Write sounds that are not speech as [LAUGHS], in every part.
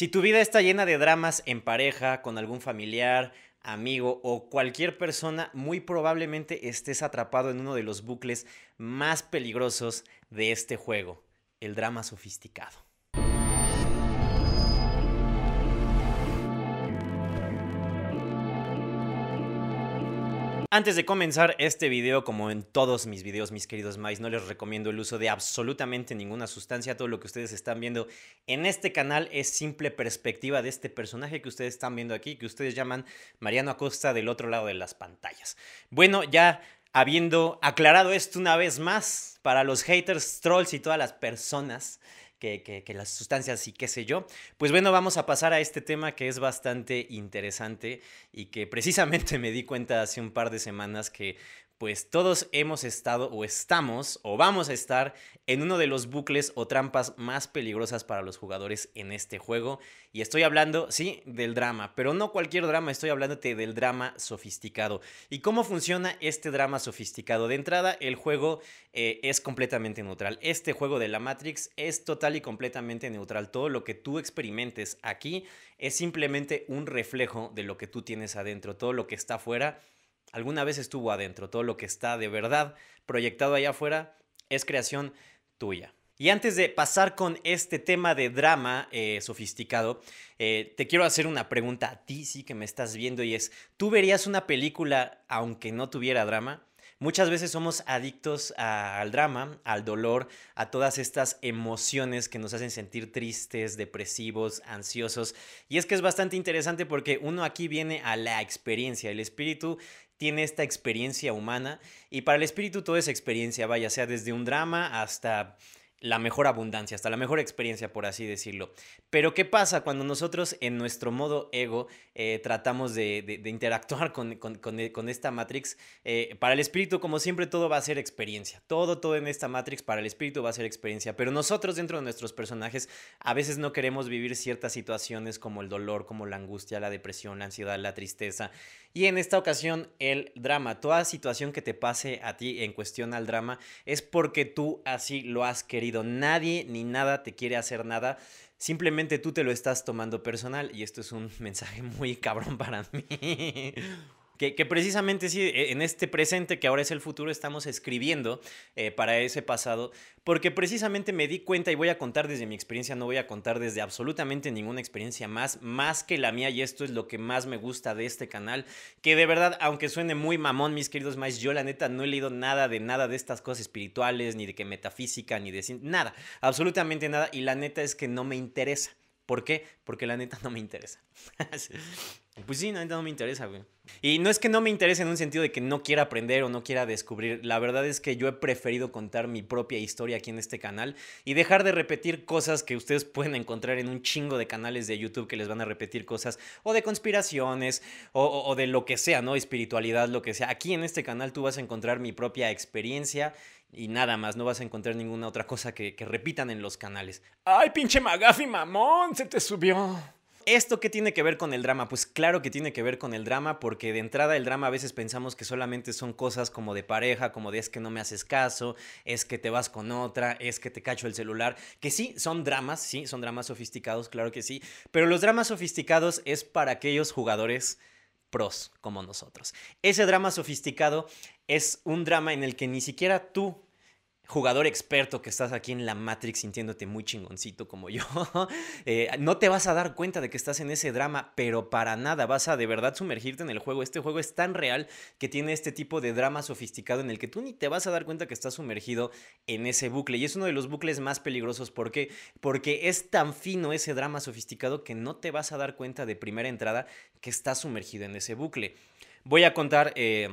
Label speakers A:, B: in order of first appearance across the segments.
A: Si tu vida está llena de dramas en pareja, con algún familiar, amigo o cualquier persona, muy probablemente estés atrapado en uno de los bucles más peligrosos de este juego, el drama sofisticado. Antes de comenzar este video, como en todos mis videos, mis queridos mais, no les recomiendo el uso de absolutamente ninguna sustancia. Todo lo que ustedes están viendo en este canal es simple perspectiva de este personaje que ustedes están viendo aquí, que ustedes llaman Mariano Acosta del otro lado de las pantallas. Bueno, ya habiendo aclarado esto una vez más, para los haters, trolls y todas las personas que, las sustancias y qué sé yo. Pues bueno, vamos a pasar a este tema que es bastante interesante y que precisamente [LAUGHS] me di cuenta hace un par de semanas que pues todos hemos estado o estamos o vamos a estar en uno de los bucles o trampas más peligrosas para los jugadores en este juego. Y estoy hablando, sí, del drama, pero no cualquier drama, estoy hablándote del drama sofisticado. ¿Y cómo funciona este drama sofisticado? De entrada, el juego eh, es completamente neutral. Este juego de la Matrix es total y completamente neutral. Todo lo que tú experimentes aquí es simplemente un reflejo de lo que tú tienes adentro. Todo lo que está afuera alguna vez estuvo adentro. Todo lo que está de verdad proyectado allá afuera es creación tuya. Y antes de pasar con este tema de drama eh, sofisticado, eh, te quiero hacer una pregunta a ti, sí, que me estás viendo, y es, ¿tú verías una película aunque no tuviera drama? Muchas veces somos adictos al drama, al dolor, a todas estas emociones que nos hacen sentir tristes, depresivos, ansiosos. Y es que es bastante interesante porque uno aquí viene a la experiencia. El espíritu tiene esta experiencia humana y para el espíritu toda esa experiencia, vaya, sea desde un drama hasta la mejor abundancia, hasta la mejor experiencia, por así decirlo. Pero ¿qué pasa cuando nosotros en nuestro modo ego eh, tratamos de, interactuar con, con, esta Matrix? Eh, para el espíritu, como siempre, todo va a ser experiencia. Todo, todo en esta Matrix para el espíritu va a ser experiencia. Pero nosotros dentro de nuestros personajes a veces no queremos vivir ciertas situaciones como el dolor, como la angustia, la depresión, la ansiedad, la tristeza. Y en esta ocasión, el drama, toda situación que te pase a ti en cuestión al drama, es porque tú así lo has querido. Nadie ni nada te quiere hacer nada. Simplemente tú te lo estás tomando personal y esto es un [LAUGHS] mensaje muy cabrón para mí. Que, precisamente sí, e, en este presente que ahora es el futuro, estamos escribiendo eh, para ese pasado, porque precisamente me di cuenta y voy a contar desde mi experiencia, no voy a contar desde absolutamente ninguna experiencia más, más que la mía, y esto es lo que más me gusta de este canal, que de verdad, aunque suene muy mamón, mis queridos más, yo la neta no he leído nada de nada de estas cosas espirituales, ni de que metafísica, ni de nada, absolutamente nada, y la neta es que no me interesa. ¿Por qué? Porque la neta no me interesa. [LAUGHS] pues sí, neta no me interesa, güey. Y no es que no me interese en un sentido de que no quiera aprender o no quiera descubrir. La verdad es que yo he preferido contar mi propia historia aquí en este canal y dejar de repetir cosas que ustedes pueden encontrar en un chingo de canales de YouTube que les van a repetir cosas o de conspiraciones o, de lo que sea, ¿no? Espiritualidad, lo que sea. Aquí en este canal tú vas a encontrar mi propia experiencia y nada más, no vas a encontrar ninguna otra cosa que, repitan en los canales. ¡Ay, pinche Magafi mamón! Se te subió. ¿Esto qué tiene que ver con el drama? Pues claro que tiene que ver con el drama porque de entrada el drama a veces pensamos que solamente son cosas como de pareja, como de es que no me haces caso, es que te vas con otra, es que te cacho el celular, que sí, son dramas, sí, son dramas sofisticados, claro que sí, pero los dramas sofisticados es para aquellos jugadores pros como nosotros. Ese drama sofisticado es un drama en el que ni siquiera tú, jugador experto que estás aquí en la Matrix sintiéndote muy chingoncito como yo, [LAUGHS] eh, no te vas a dar cuenta de que estás en ese drama, pero para nada vas a de verdad sumergirte en el juego. Este juego es tan real que tiene este tipo de drama sofisticado en el que tú ni te vas a dar cuenta que estás sumergido en ese bucle. Y es uno de los bucles más peligrosos. ¿Por qué? Porque es tan fino ese drama sofisticado que no te vas a dar cuenta de primera entrada que estás sumergido en ese bucle. Voy a contar... Eh,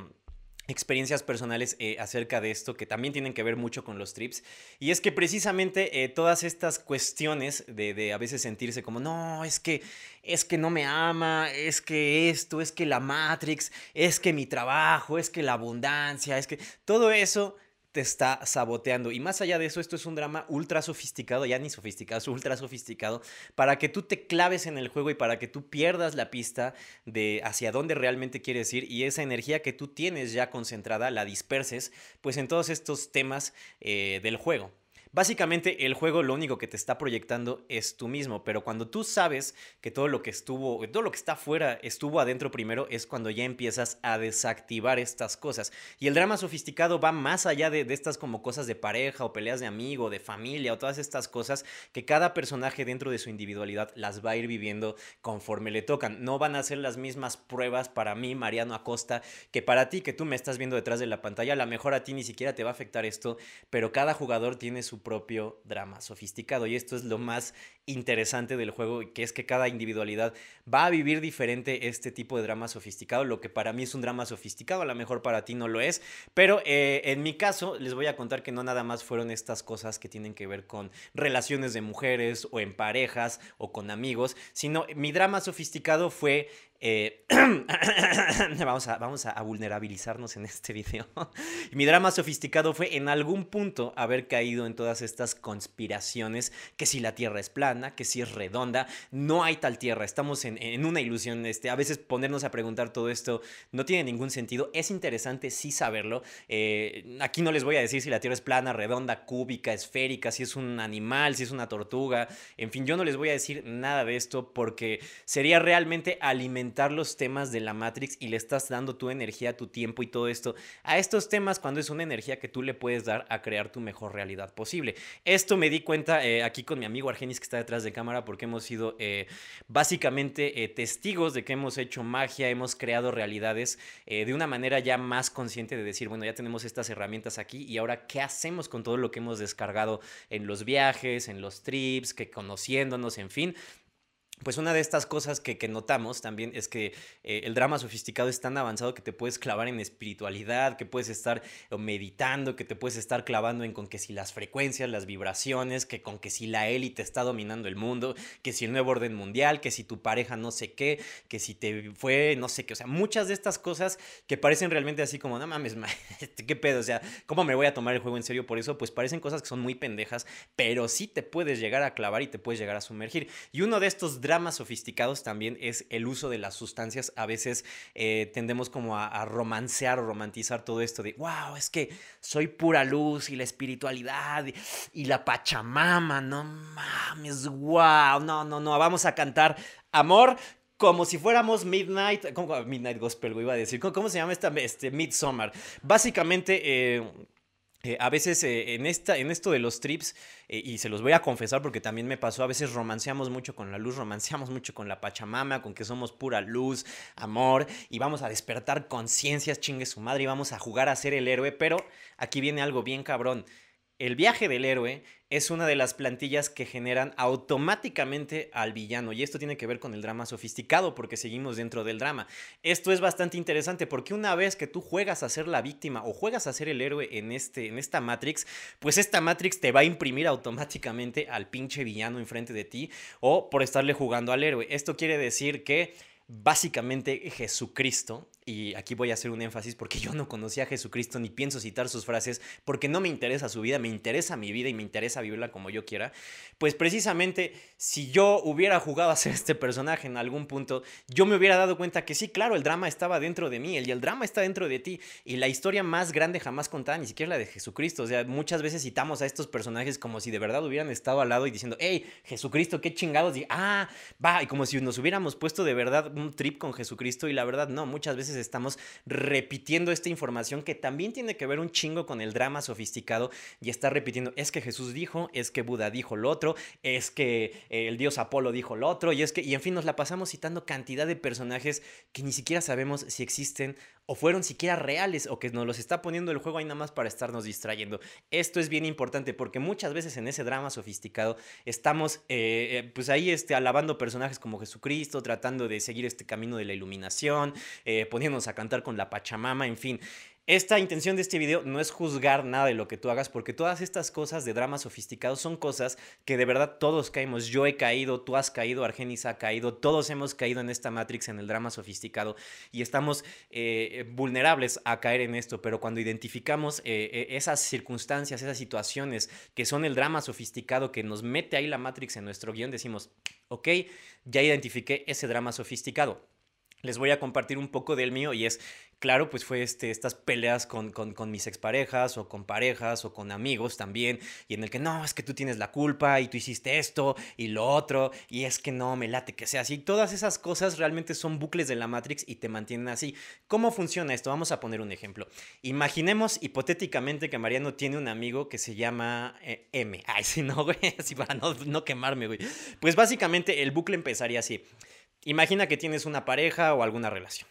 A: experiencias personales eh, acerca de esto que también tienen que ver mucho con los trips. Y es que precisamente eh, todas estas cuestiones de, de, a veces sentirse como, no, es que, es que no me ama, es que esto, es que la Matrix, es que mi trabajo, es que la abundancia, es que todo eso está saboteando. Y más allá de eso, esto es un drama ultra sofisticado, ya ni sofisticado, es [LAUGHS] ultra sofisticado, para que tú te claves en el juego y para que tú pierdas la pista de hacia dónde realmente quieres ir y esa energía que tú tienes ya concentrada la disperses, pues en todos estos temas eh, del juego. Básicamente el juego lo único que te está proyectando es tú mismo, pero cuando tú sabes que todo lo que estuvo, todo lo que está afuera estuvo adentro primero, es cuando ya empiezas a desactivar estas cosas. Y el drama sofisticado va más allá de, de estas como cosas de pareja o peleas de amigo, de familia o todas estas cosas que cada personaje dentro de su individualidad las va a ir viviendo conforme le tocan. No van a ser las mismas pruebas para mí, Mariano Acosta, que para ti que tú me estás viendo detrás de la pantalla. A lo mejor a ti ni siquiera te va a afectar esto, pero cada jugador tiene su propio drama sofisticado y esto es lo más interesante del juego, que es que cada individualidad va a vivir diferente este tipo de drama sofisticado. Lo que para mí es un drama sofisticado, a lo mejor para ti no lo es, pero eh, en mi caso les voy a contar que no nada más fueron estas cosas que tienen que ver con relaciones de mujeres o en parejas o con amigos, sino mi drama sofisticado fue eh, [COUGHS] vamos, a, vamos a, vulnerabilizarnos en este video. [LAUGHS] Mi drama sofisticado fue en algún punto haber caído en todas estas conspiraciones, que si la Tierra es plana, que si es redonda, no hay tal Tierra, estamos en, una ilusión. Este, a veces ponernos a preguntar todo esto no tiene ningún sentido, es interesante sí saberlo. Eh, aquí no les voy a decir si la Tierra es plana, redonda, cúbica, esférica, si es un animal, si es una tortuga, en fin, yo no les voy a decir nada de esto porque sería realmente alimentar los temas de la Matrix y le estás dando tu energía, tu tiempo y todo esto a estos temas cuando es una energía que tú le puedes dar a crear tu mejor realidad posible. Esto me di cuenta eh, aquí con mi amigo Argenis que está detrás de cámara porque hemos sido eh, básicamente eh, testigos de que hemos hecho magia, hemos creado realidades de una manera ya más consciente de decir, bueno, ya tenemos estas herramientas aquí y ahora qué hacemos con todo lo que hemos descargado en los viajes, en los trips, que conociéndonos, en fin pues una de estas cosas que, notamos también es que eh, el drama sofisticado es tan avanzado que te puedes clavar en espiritualidad, que puedes estar meditando, que te puedes estar clavando en con que si las frecuencias, las vibraciones, que con que si la élite está dominando el mundo, que si el nuevo orden mundial, que si tu pareja no sé qué, que si te fue no sé qué, o sea, muchas de estas cosas que parecen realmente así como, no mames, [LAUGHS] este, qué pedo, o sea, ¿cómo me voy a tomar el juego en serio por eso? Pues parecen cosas que son muy pendejas, pero sí te puedes llegar a clavar y te puedes llegar a sumergir. Y uno de estos dramas sofisticados también es el uso de las sustancias. A veces eh, tendemos como a, romancear o romantizar todo esto de, wow, es que soy pura luz y la espiritualidad y, la pachamama, no mames, wow, no, no, no, vamos a cantar amor como si fuéramos Midnight, como Midnight Gospel, iba a decir, ¿cómo, se llama esta, este, Midsummer? Básicamente, eh, eh, a veces eh, en, esta, en esto de los trips, eh, y se los voy a confesar porque también me pasó, a veces romanceamos mucho con la luz, romanceamos mucho con la Pachamama, con que somos pura luz, amor, y vamos a despertar conciencias, chingue su madre, y vamos a jugar a ser el héroe, pero aquí viene algo bien cabrón. El viaje del héroe es una de las plantillas que generan automáticamente al villano y esto tiene que ver con el drama sofisticado porque seguimos dentro del drama. Esto es bastante interesante porque una vez que tú juegas a ser la víctima o juegas a ser el héroe en, este, en esta Matrix, pues esta Matrix te va a imprimir automáticamente al pinche villano enfrente de ti o por estarle jugando al héroe. Esto quiere decir que básicamente Jesucristo y aquí voy a hacer un énfasis porque yo no conocía a Jesucristo ni pienso citar sus frases porque no me interesa su vida, me interesa mi vida y me interesa vivirla como yo quiera, pues precisamente si yo hubiera jugado a ser este personaje en algún punto, yo me hubiera dado cuenta que sí, claro, el drama estaba dentro de mí y el drama está dentro de ti y la historia más grande jamás contada, ni siquiera la de Jesucristo, o sea, muchas veces citamos a estos personajes como si de verdad hubieran estado al lado y diciendo, hey, Jesucristo, qué chingados, y ah, va, y como si nos hubiéramos puesto de verdad un trip con Jesucristo y la verdad no, muchas veces estamos repitiendo esta información que también tiene que ver un chingo con el drama sofisticado y está repitiendo, es que Jesús dijo, es que Buda dijo lo otro, es que eh, el dios Apolo dijo lo otro, y es que, y en fin, nos la pasamos citando cantidad de personajes que ni siquiera sabemos si existen o fueron siquiera reales o que nos los está poniendo el juego ahí nada más para estarnos distrayendo. Esto es bien importante porque muchas veces en ese drama sofisticado estamos eh, eh, pues ahí este, alabando personajes como Jesucristo, tratando de seguir este camino de la iluminación, eh, poniéndonos a cantar con la Pachamama, en fin. Esta intención de este video no es juzgar nada de lo que tú hagas, porque todas estas cosas de drama sofisticado son cosas que de verdad todos caemos. Yo he caído, tú has caído, Argenis ha caído, todos hemos caído en esta Matrix, en el drama sofisticado, y estamos eh, vulnerables a caer en esto. Pero cuando identificamos eh, eh, esas circunstancias, esas situaciones que son el drama sofisticado que nos mete ahí la Matrix en nuestro guion, decimos, ok, ya identifiqué ese drama sofisticado les voy a compartir un poco del mío y es Claro, pues fue este, estas peleas con, con, mis exparejas o con parejas o con amigos también, y en el que no, es que tú tienes la culpa y tú hiciste esto y lo otro, y es que no, me late que sea así. Todas esas cosas realmente son bucles de la Matrix y te mantienen así. ¿Cómo funciona esto? Vamos a poner un ejemplo. Imaginemos hipotéticamente que Mariano tiene un amigo que se llama eh, M. Ay, sí, no, güey, [LAUGHS] así para no, no quemarme, güey. Pues básicamente el bucle empezaría así. Imagina que tienes una pareja o alguna relación.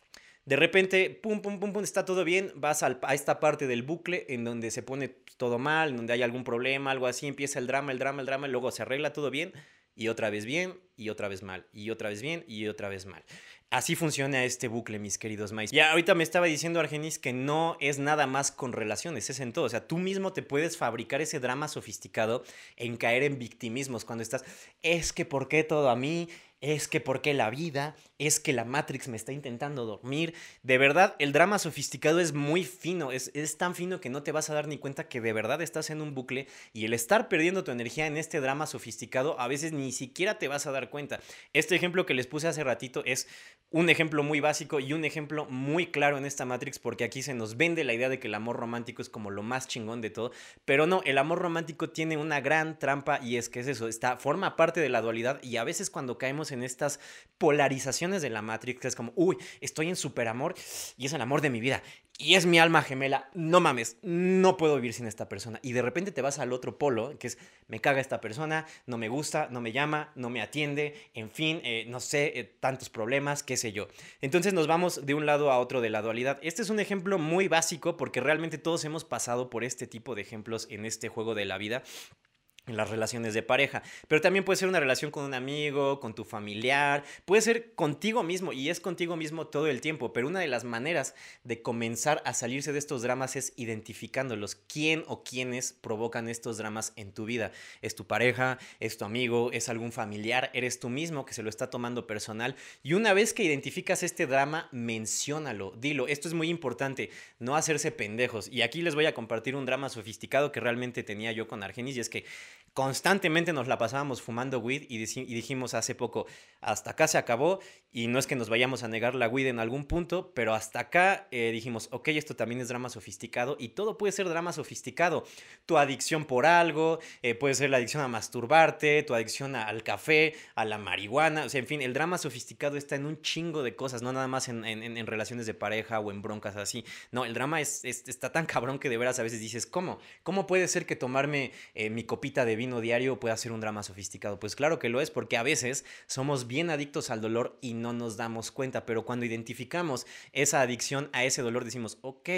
A: De repente, pum, pum, pum, pum, está todo bien, vas a esta parte del bucle en donde se pone todo mal, en donde hay algún problema, algo así, empieza el drama, el drama, el drama, y luego se arregla todo bien, y otra vez bien, y otra vez mal, y otra vez bien, y otra vez mal. Así funciona este bucle, mis queridos maíz. Ya ahorita me estaba diciendo Argenis que no es nada más con relaciones, es en todo. O sea, tú mismo te puedes fabricar ese drama sofisticado en caer en victimismos cuando estás, es que ¿por qué todo a mí? es que por qué la vida, es que la Matrix me está intentando dormir. De verdad, el drama sofisticado es muy fino, es, es, tan fino que no te vas a dar ni cuenta que de verdad estás en un bucle y el estar perdiendo tu energía en este drama sofisticado a veces ni siquiera te vas a dar cuenta. Este ejemplo que les puse hace ratito es un ejemplo muy básico y un ejemplo muy claro en esta Matrix porque aquí se nos vende la idea de que el amor romántico es como lo más chingón de todo, pero no, el amor romántico tiene una gran trampa y es que es eso, está, forma parte de la dualidad y a veces cuando caemos en estas polarizaciones de la Matrix, que es como, uy, estoy en superamor y es el amor de mi vida y es mi alma gemela, no mames, no puedo vivir sin esta persona. Y de repente te vas al otro polo, que es, me caga esta persona, no me gusta, no me llama, no me atiende, en fin, eh, no sé, eh, tantos problemas, qué sé yo. Entonces nos vamos de un lado a otro de la dualidad. Este es un ejemplo muy básico porque realmente todos hemos pasado por este tipo de ejemplos en este juego de la vida en las relaciones de pareja. Pero también puede ser una relación con un amigo, con tu familiar, puede ser contigo mismo y es contigo mismo todo el tiempo. Pero una de las maneras de comenzar a salirse de estos dramas es identificándolos. ¿Quién o quiénes provocan estos dramas en tu vida? ¿Es tu pareja? ¿Es tu amigo? ¿Es algún familiar? ¿Eres tú mismo que se lo está tomando personal? Y una vez que identificas este drama, menciónalo, dilo. Esto es muy importante, no hacerse pendejos. Y aquí les voy a compartir un drama sofisticado que realmente tenía yo con Argenis y es que constantemente nos la pasábamos fumando weed y, dijimos hace poco, hasta acá se acabó y no es que nos vayamos a negar la weed en algún punto, pero hasta acá eh, dijimos, ok, esto también es drama sofisticado y todo puede ser drama sofisticado. Tu adicción por algo, eh, puede ser la adicción a masturbarte, tu adicción al café, a la marihuana, o sea, en fin, el drama sofisticado está en un chingo de cosas, no nada más en, relaciones de pareja o en broncas así. No, el drama es, está tan cabrón que de veras a veces dices, ¿cómo? ¿Cómo puede ser que tomarme eh, mi copita de vino diario puede ser un drama sofisticado. Pues claro que lo es porque a veces somos bien adictos al dolor y no nos damos cuenta, pero cuando identificamos esa adicción a ese dolor decimos, ok,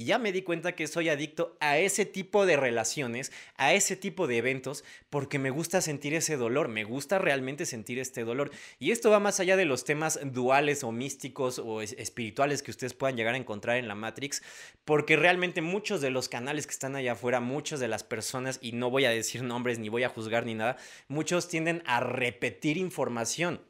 A: y ya me di cuenta que soy adicto a ese tipo de relaciones, a ese tipo de eventos, porque me gusta sentir ese dolor, me gusta realmente sentir este dolor. Y esto va más allá de los temas duales o místicos o espirituales que ustedes puedan llegar a encontrar en la Matrix, porque realmente muchos de los canales que están allá afuera, muchas de las personas, y no voy a decir nombres ni voy a juzgar ni nada, muchos tienden a repetir información.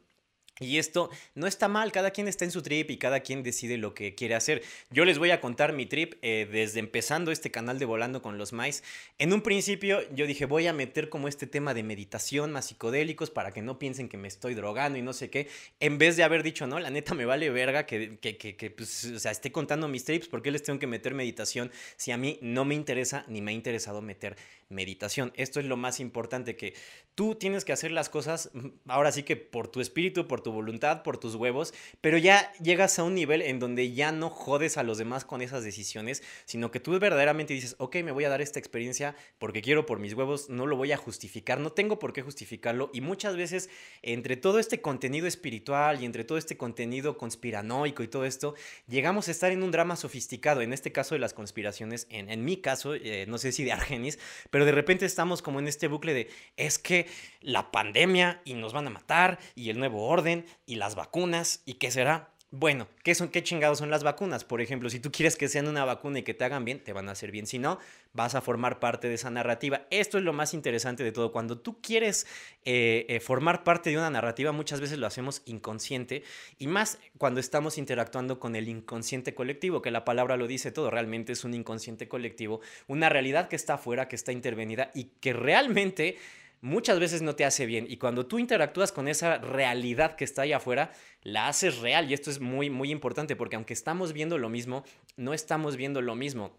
A: Y esto no está mal, cada quien está en su trip y cada quien decide lo que quiere hacer. Yo les voy a contar mi trip eh, desde empezando este canal de Volando con los Mais. En un principio yo dije voy a meter como este tema de meditación más psicodélicos para que no piensen que me estoy drogando y no sé qué. En vez de haber dicho, no, la neta me vale verga que, que, que, pues, o sea, esté contando mis trips, ¿por qué les tengo que meter meditación si a mí no me interesa ni me ha interesado meter meditación. Esto es lo más importante, que tú tienes que hacer las cosas, mm, ahora sí que por tu espíritu, por tu voluntad, por tus huevos, pero ya llegas a un nivel en donde ya no jodes a los demás con esas decisiones, sino que tú verdaderamente dices, ok, me voy a dar esta experiencia porque quiero por mis huevos, no lo voy a justificar, no tengo por qué justificarlo. Y muchas veces, entre todo este contenido espiritual y entre todo este contenido conspiranoico y todo esto, llegamos a estar en un drama sofisticado, en este caso de las conspiraciones, en, en mi caso, eh, no sé si de Argenis, pero pero de repente estamos como en este bucle de, es que la pandemia y nos van a matar y el nuevo orden y las vacunas y qué será. Bueno, ¿qué, son, ¿qué chingados son las vacunas? Por ejemplo, si tú quieres que sean una vacuna y que te hagan bien, te van a hacer bien. Si no, vas a formar parte de esa narrativa. Esto es lo más interesante de todo. Cuando tú quieres eh, eh, formar parte de una narrativa, muchas veces lo hacemos inconsciente y más cuando estamos interactuando con el inconsciente colectivo, que la palabra lo dice todo. Realmente es un inconsciente colectivo, una realidad que está afuera, que está intervenida y que realmente muchas veces no te hace bien. Y cuando tú interactúas con esa realidad que está ahí afuera, la haces real. Y esto es muy, muy importante porque aunque estamos viendo lo mismo, no estamos viendo lo mismo.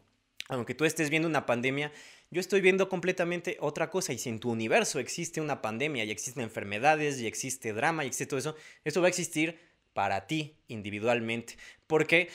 A: Aunque tú estés viendo una pandemia, yo estoy viendo completamente otra cosa. Y si en tu universo existe una pandemia y existen enfermedades y existe drama y existe todo eso, eso va a existir para ti individualmente. Porque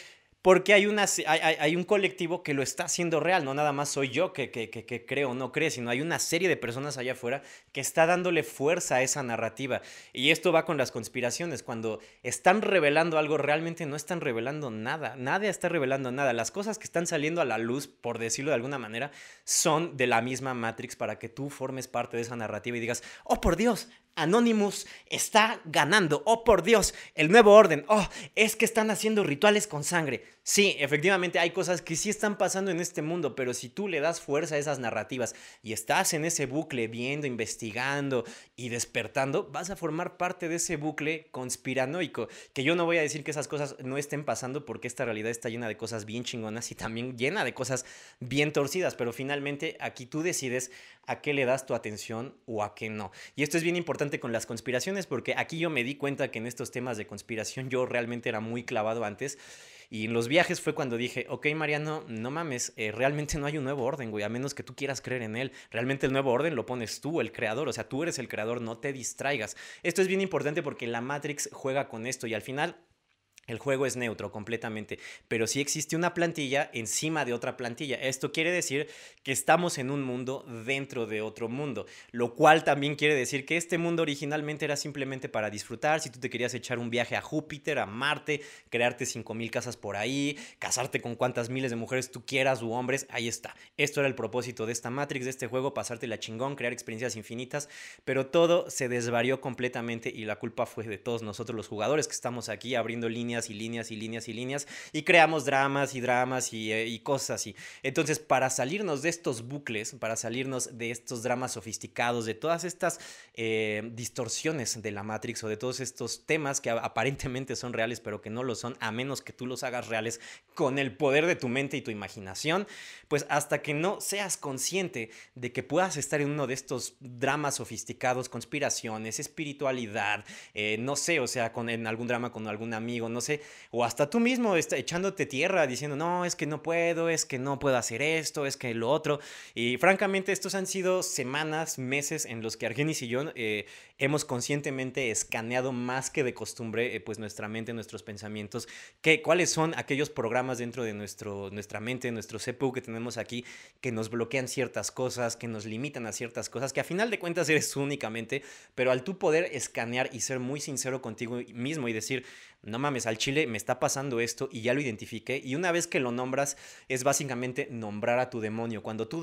A: porque hay, una, hay, un colectivo que lo está haciendo real, no nada más soy yo que, que, que, creo o no cree, sino hay una serie de personas allá afuera que está dándole fuerza a esa narrativa. Y esto va con las conspiraciones, cuando están revelando algo, realmente no están revelando nada, nadie está revelando nada. Las cosas que están saliendo a la luz, por decirlo de alguna manera, son de la misma Matrix para que tú formes parte de esa narrativa y digas, oh por Dios, Anonymous está ganando. Oh, por Dios, el nuevo orden. Oh, es que están haciendo rituales con sangre. Sí, efectivamente hay cosas que sí están pasando en este mundo, pero si tú le das fuerza a esas narrativas y estás en ese bucle viendo, investigando y despertando, vas a formar parte de ese bucle conspiranoico. Que yo no voy a decir que esas cosas no estén pasando porque esta realidad está llena de cosas bien chingonas y también llena de cosas bien torcidas, pero finalmente aquí tú decides a qué le das tu atención o a qué no. Y esto es bien importante con las conspiraciones porque aquí yo me di cuenta que en estos temas de conspiración yo realmente era muy clavado antes. Y en los viajes fue cuando dije, ok Mariano, no mames, eh, realmente no hay un nuevo orden, güey, a menos que tú quieras creer en él. Realmente el nuevo orden lo pones tú, el creador, o sea, tú eres el creador, no te distraigas. Esto es bien importante porque la Matrix juega con esto y al final el juego es neutro completamente, pero sí existe una plantilla encima de otra plantilla. Esto quiere decir que estamos en un mundo dentro de otro mundo, lo cual también quiere decir que este mundo originalmente era simplemente para disfrutar. Si tú te querías echar un viaje a Júpiter, a Marte, crearte 5000 casas por ahí, casarte con cuantas miles de mujeres tú quieras u hombres, ahí está. Esto era el propósito de esta Matrix, de este juego, pasarte la chingón, crear experiencias infinitas, pero todo se desvarió completamente y la culpa fue de todos nosotros los jugadores que estamos aquí abriendo líneas y líneas y líneas y líneas y creamos dramas y dramas y, eh, y cosas así. Entonces, para salirnos de estos bucles, para salirnos de estos dramas sofisticados, de todas estas eh, distorsiones de la Matrix o de todos estos temas que aparentemente son reales, pero que no lo son, a menos que tú los hagas reales con el poder de tu mente y tu imaginación, pues hasta que no seas consciente de que puedas estar en uno de estos dramas sofisticados, conspiraciones, espiritualidad, eh, no sé, o sea, con, en algún drama con algún amigo, no o hasta tú mismo está echándote tierra diciendo, no, es que no puedo, es que no puedo hacer esto, es que lo otro. Y francamente, estos han sido semanas, meses en los que Argenis y yo eh, hemos conscientemente escaneado más que de costumbre, eh, pues nuestra mente, nuestros pensamientos, que, cuáles son aquellos programas dentro de nuestro, nuestra mente, nuestro CPU que tenemos aquí, que nos bloquean ciertas cosas, que nos limitan a ciertas cosas, que a final de cuentas eres únicamente, pero al tú poder escanear y ser muy sincero contigo mismo y decir, no mames, al chile me está pasando esto y ya lo identifiqué. Y una vez que lo nombras, es básicamente nombrar a tu demonio. Cuando tú,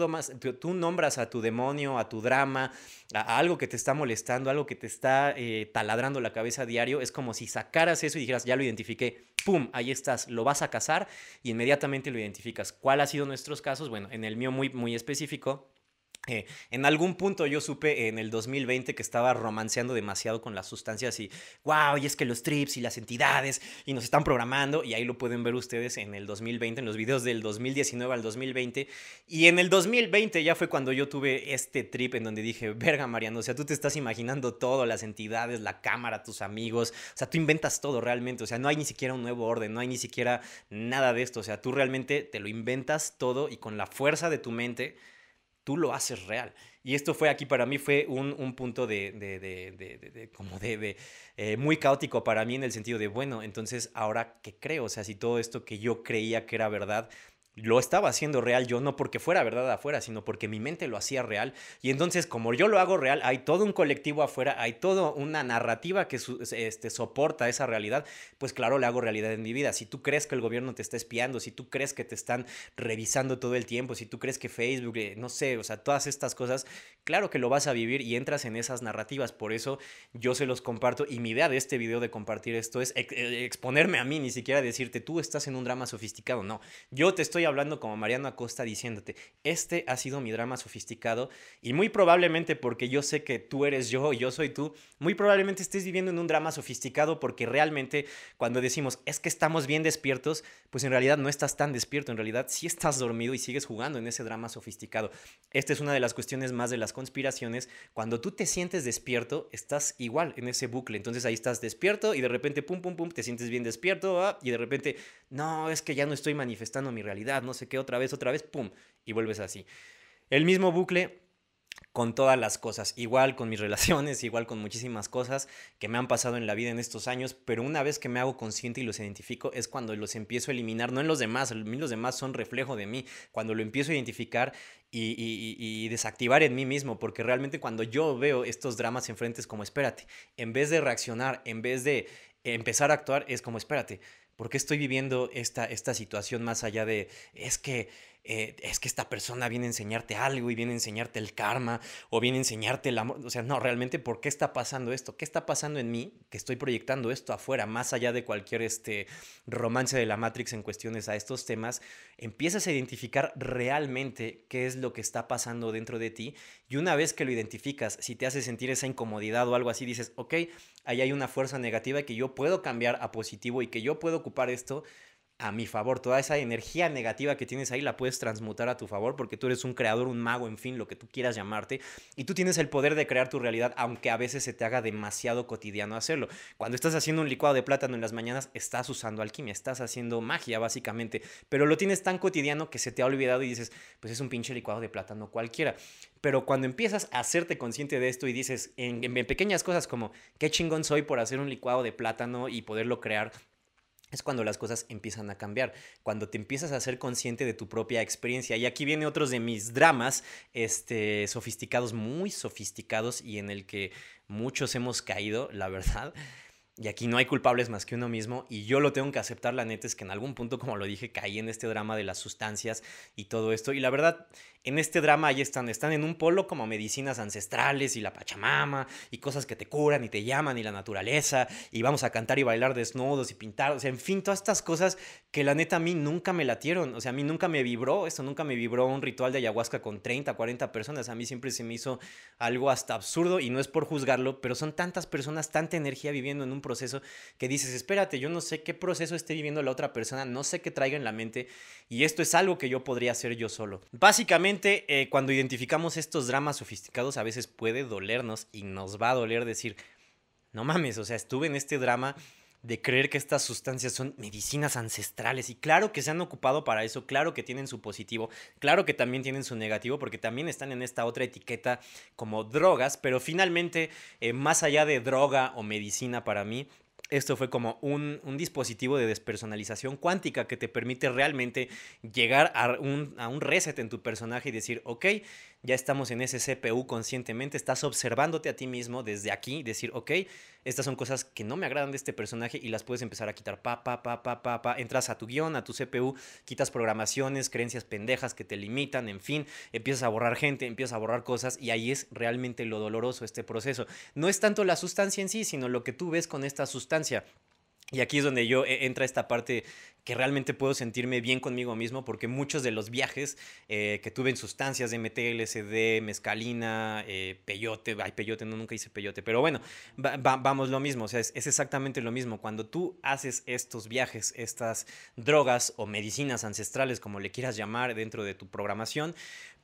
A: tú nombras a tu demonio, a tu drama, a, algo que te está molestando, algo que te está eh, taladrando la cabeza a diario, es como si sacaras eso y dijeras, ya lo identifiqué, ¡pum! Ahí estás, lo vas a cazar y inmediatamente lo identificas. ¿Cuál ha sido nuestros casos? Bueno, en el mío muy, muy específico eh, en algún punto yo supe en el 2020 que estaba romanceando demasiado con las sustancias y wow, y es que los trips y las entidades y nos están programando y ahí lo pueden ver ustedes en el 2020, en los videos del 2019 al 2020 y en el 2020 ya fue cuando yo tuve este trip en donde dije, verga Mariano, o sea, tú te estás imaginando todo, las entidades, la cámara, tus amigos, o sea, tú inventas todo realmente, o sea, no hay ni siquiera un nuevo orden, no hay ni siquiera nada de esto, o sea, tú realmente te lo inventas todo y con la fuerza de tu mente tú lo haces real. Y esto fue aquí para mí, fue un, punto de, de, de, como de, eh, muy caótico para mí en el sentido de, bueno, entonces ahora qué creo, o sea, si todo esto que yo creía que era verdad, lo estaba haciendo real yo, no porque fuera verdad afuera, sino porque mi mente lo hacía real. Y entonces, como yo lo hago real, hay todo un colectivo afuera, hay toda una narrativa que este, soporta esa realidad, pues claro, le hago realidad en mi vida. Si tú crees que el gobierno te está espiando, si tú crees que te están revisando todo el tiempo, si tú crees que Facebook, eh, no sé, o sea, todas estas cosas, claro que lo vas a vivir y entras en esas narrativas. Por eso yo se los comparto y mi idea de este video de compartir esto es eh, exponerme a mí, ni siquiera decirte, tú estás en un drama sofisticado. No, yo te estoy hablando como Mariano Acosta diciéndote, este ha sido mi drama sofisticado y muy probablemente porque yo sé que tú eres yo y yo soy tú, muy probablemente estés viviendo en un drama sofisticado porque realmente cuando decimos es que estamos bien despiertos, pues en realidad no estás tan despierto, en realidad sí estás dormido y sigues jugando en ese drama sofisticado. Esta es una de las cuestiones más de las conspiraciones. Cuando tú te sientes despierto, estás igual en ese bucle. Entonces ahí estás despierto y de repente, pum, pum, pum, te sientes bien despierto ah, y de repente, no, es que ya no estoy manifestando mi realidad, no sé qué, otra vez, otra vez, pum, y vuelves así. El mismo bucle con todas las cosas, igual con mis [LAUGHS] relaciones, igual con muchísimas cosas que me han pasado en la vida en estos años, pero una vez que me hago consciente y los identifico es cuando los empiezo a eliminar, no en los demás, los demás son reflejo de mí, cuando lo empiezo a identificar y, y, desactivar en mí mismo, porque realmente cuando yo veo estos dramas enfrente es como, espérate, en vez de reaccionar, en vez de empezar a actuar, es como, espérate, ¿por qué estoy viviendo esta, esta situación más allá de, es que eh, es que esta persona viene a enseñarte algo y viene a enseñarte el karma o viene a enseñarte el amor. O sea, no, realmente, ¿por qué está pasando esto? ¿Qué está pasando en mí que estoy proyectando esto afuera, más allá de cualquier este, romance de la Matrix en cuestiones a estos temas? Empiezas a identificar realmente qué es lo que está pasando dentro de ti y una vez que lo identificas, si te hace sentir esa incomodidad o algo así, dices, ok, ahí hay una fuerza negativa que yo puedo cambiar a positivo y que yo puedo ocupar esto a mi favor. Toda esa energía negativa que tienes ahí la puedes transmutar a tu favor porque tú eres un creador, un mago, en fin, lo que tú quieras llamarte. Y tú tienes el poder de crear tu realidad, aunque a veces se te haga demasiado cotidiano hacerlo. Cuando estás haciendo un licuado de plátano en las mañanas, estás usando alquimia, estás haciendo magia básicamente. Pero lo tienes tan cotidiano que se te ha olvidado y dices, pues es un pinche licuado de plátano cualquiera. Pero cuando empiezas a hacerte consciente de esto y dices en, pequeñas cosas como, qué chingón soy por hacer un licuado de plátano y poderlo crear es cuando las cosas empiezan a cambiar, cuando te empiezas a ser consciente de tu propia experiencia. Y aquí viene otros de mis dramas, este, sofisticados, muy sofisticados y en el que muchos hemos caído, la verdad. Y aquí no hay culpables más que uno mismo y yo lo tengo que aceptar, la neta es que en algún punto, como lo dije, caí en este drama de las sustancias y todo esto. Y la verdad, en este drama ahí están, están en un polo como medicinas ancestrales y la pachamama y cosas que te curan y te llaman y la naturaleza y vamos a cantar y bailar desnudos y pintar, o sea, en fin, todas estas cosas que la neta a mí nunca me latieron, o sea, a mí nunca me vibró, esto nunca me vibró un ritual de ayahuasca con 30, 40 personas, a mí siempre se me hizo algo hasta absurdo y no es por juzgarlo, pero son tantas personas, tanta energía viviendo en un proceso que dices, espérate, yo no sé qué proceso esté viviendo la otra persona, no sé qué traiga en la mente y esto es algo que yo podría hacer yo solo. Básicamente, eh, cuando identificamos estos dramas sofisticados, a veces puede dolernos y nos va a doler decir, no mames, o sea, estuve en este drama de creer que estas sustancias son medicinas ancestrales. Y claro que se han ocupado para eso, claro que tienen su positivo, claro que también tienen su negativo, porque también están en esta otra etiqueta como drogas, pero finalmente, eh, más allá de droga o medicina para mí, esto fue como un, dispositivo de despersonalización cuántica que te permite realmente llegar a un, a un reset en tu personaje y decir, ok, ya estamos en ese CPU conscientemente, estás observándote a ti mismo desde aquí, decir, ok, estas son cosas que no me agradan de este personaje y las puedes empezar a quitar, pa, pa, pa, pa, pa, pa, entras a tu guion, a tu CPU, quitas programaciones, creencias pendejas que te limitan, en fin, empiezas a borrar gente, empiezas a borrar cosas y ahí es realmente lo doloroso este proceso. No es tanto la sustancia en sí, sino lo que tú ves con esta sustancia. Y aquí es donde yo eh, entra esta parte que realmente puedo sentirme bien conmigo mismo porque muchos de los viajes eh, que tuve en sustancias de MT, LSD, mescalina, eh, peyote, ay, peyote, no, nunca hice peyote, pero bueno, vamos lo mismo, o sea, es, es, exactamente lo mismo. Cuando tú haces estos viajes, estas drogas o medicinas ancestrales, como le quieras llamar dentro de tu programación,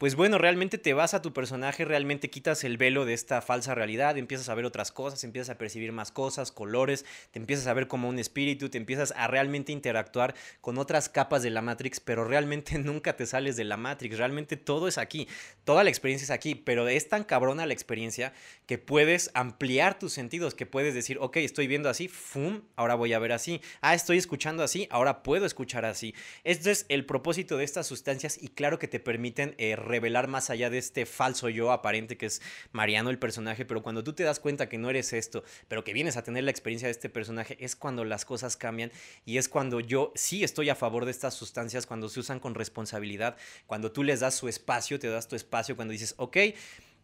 A: pues bueno, realmente te vas a tu personaje, realmente quitas el velo de esta falsa realidad, empiezas a ver otras cosas, empiezas a percibir más cosas, colores, te empiezas a ver como un espíritu, te empiezas a realmente interactuar con otras capas de la Matrix, pero realmente [LAUGHS] nunca te sales de la Matrix, realmente todo es aquí, toda la experiencia es aquí, pero es tan cabrona la experiencia que puedes ampliar tus sentidos, que puedes decir, ok, estoy viendo así, ¡fum! Ahora voy a ver así, ah, estoy escuchando así, ahora puedo escuchar así. Esto es el propósito de estas sustancias y claro que te permiten eh, revelar más allá de este falso yo aparente que es Mariano el personaje, pero cuando tú te das cuenta que no eres esto, pero que vienes a tener la experiencia de este personaje, es cuando las cosas cambian y es cuando yo sí estoy a favor de estas sustancias cuando se usan con responsabilidad, cuando tú les das su espacio, te das tu espacio, cuando dices, ok,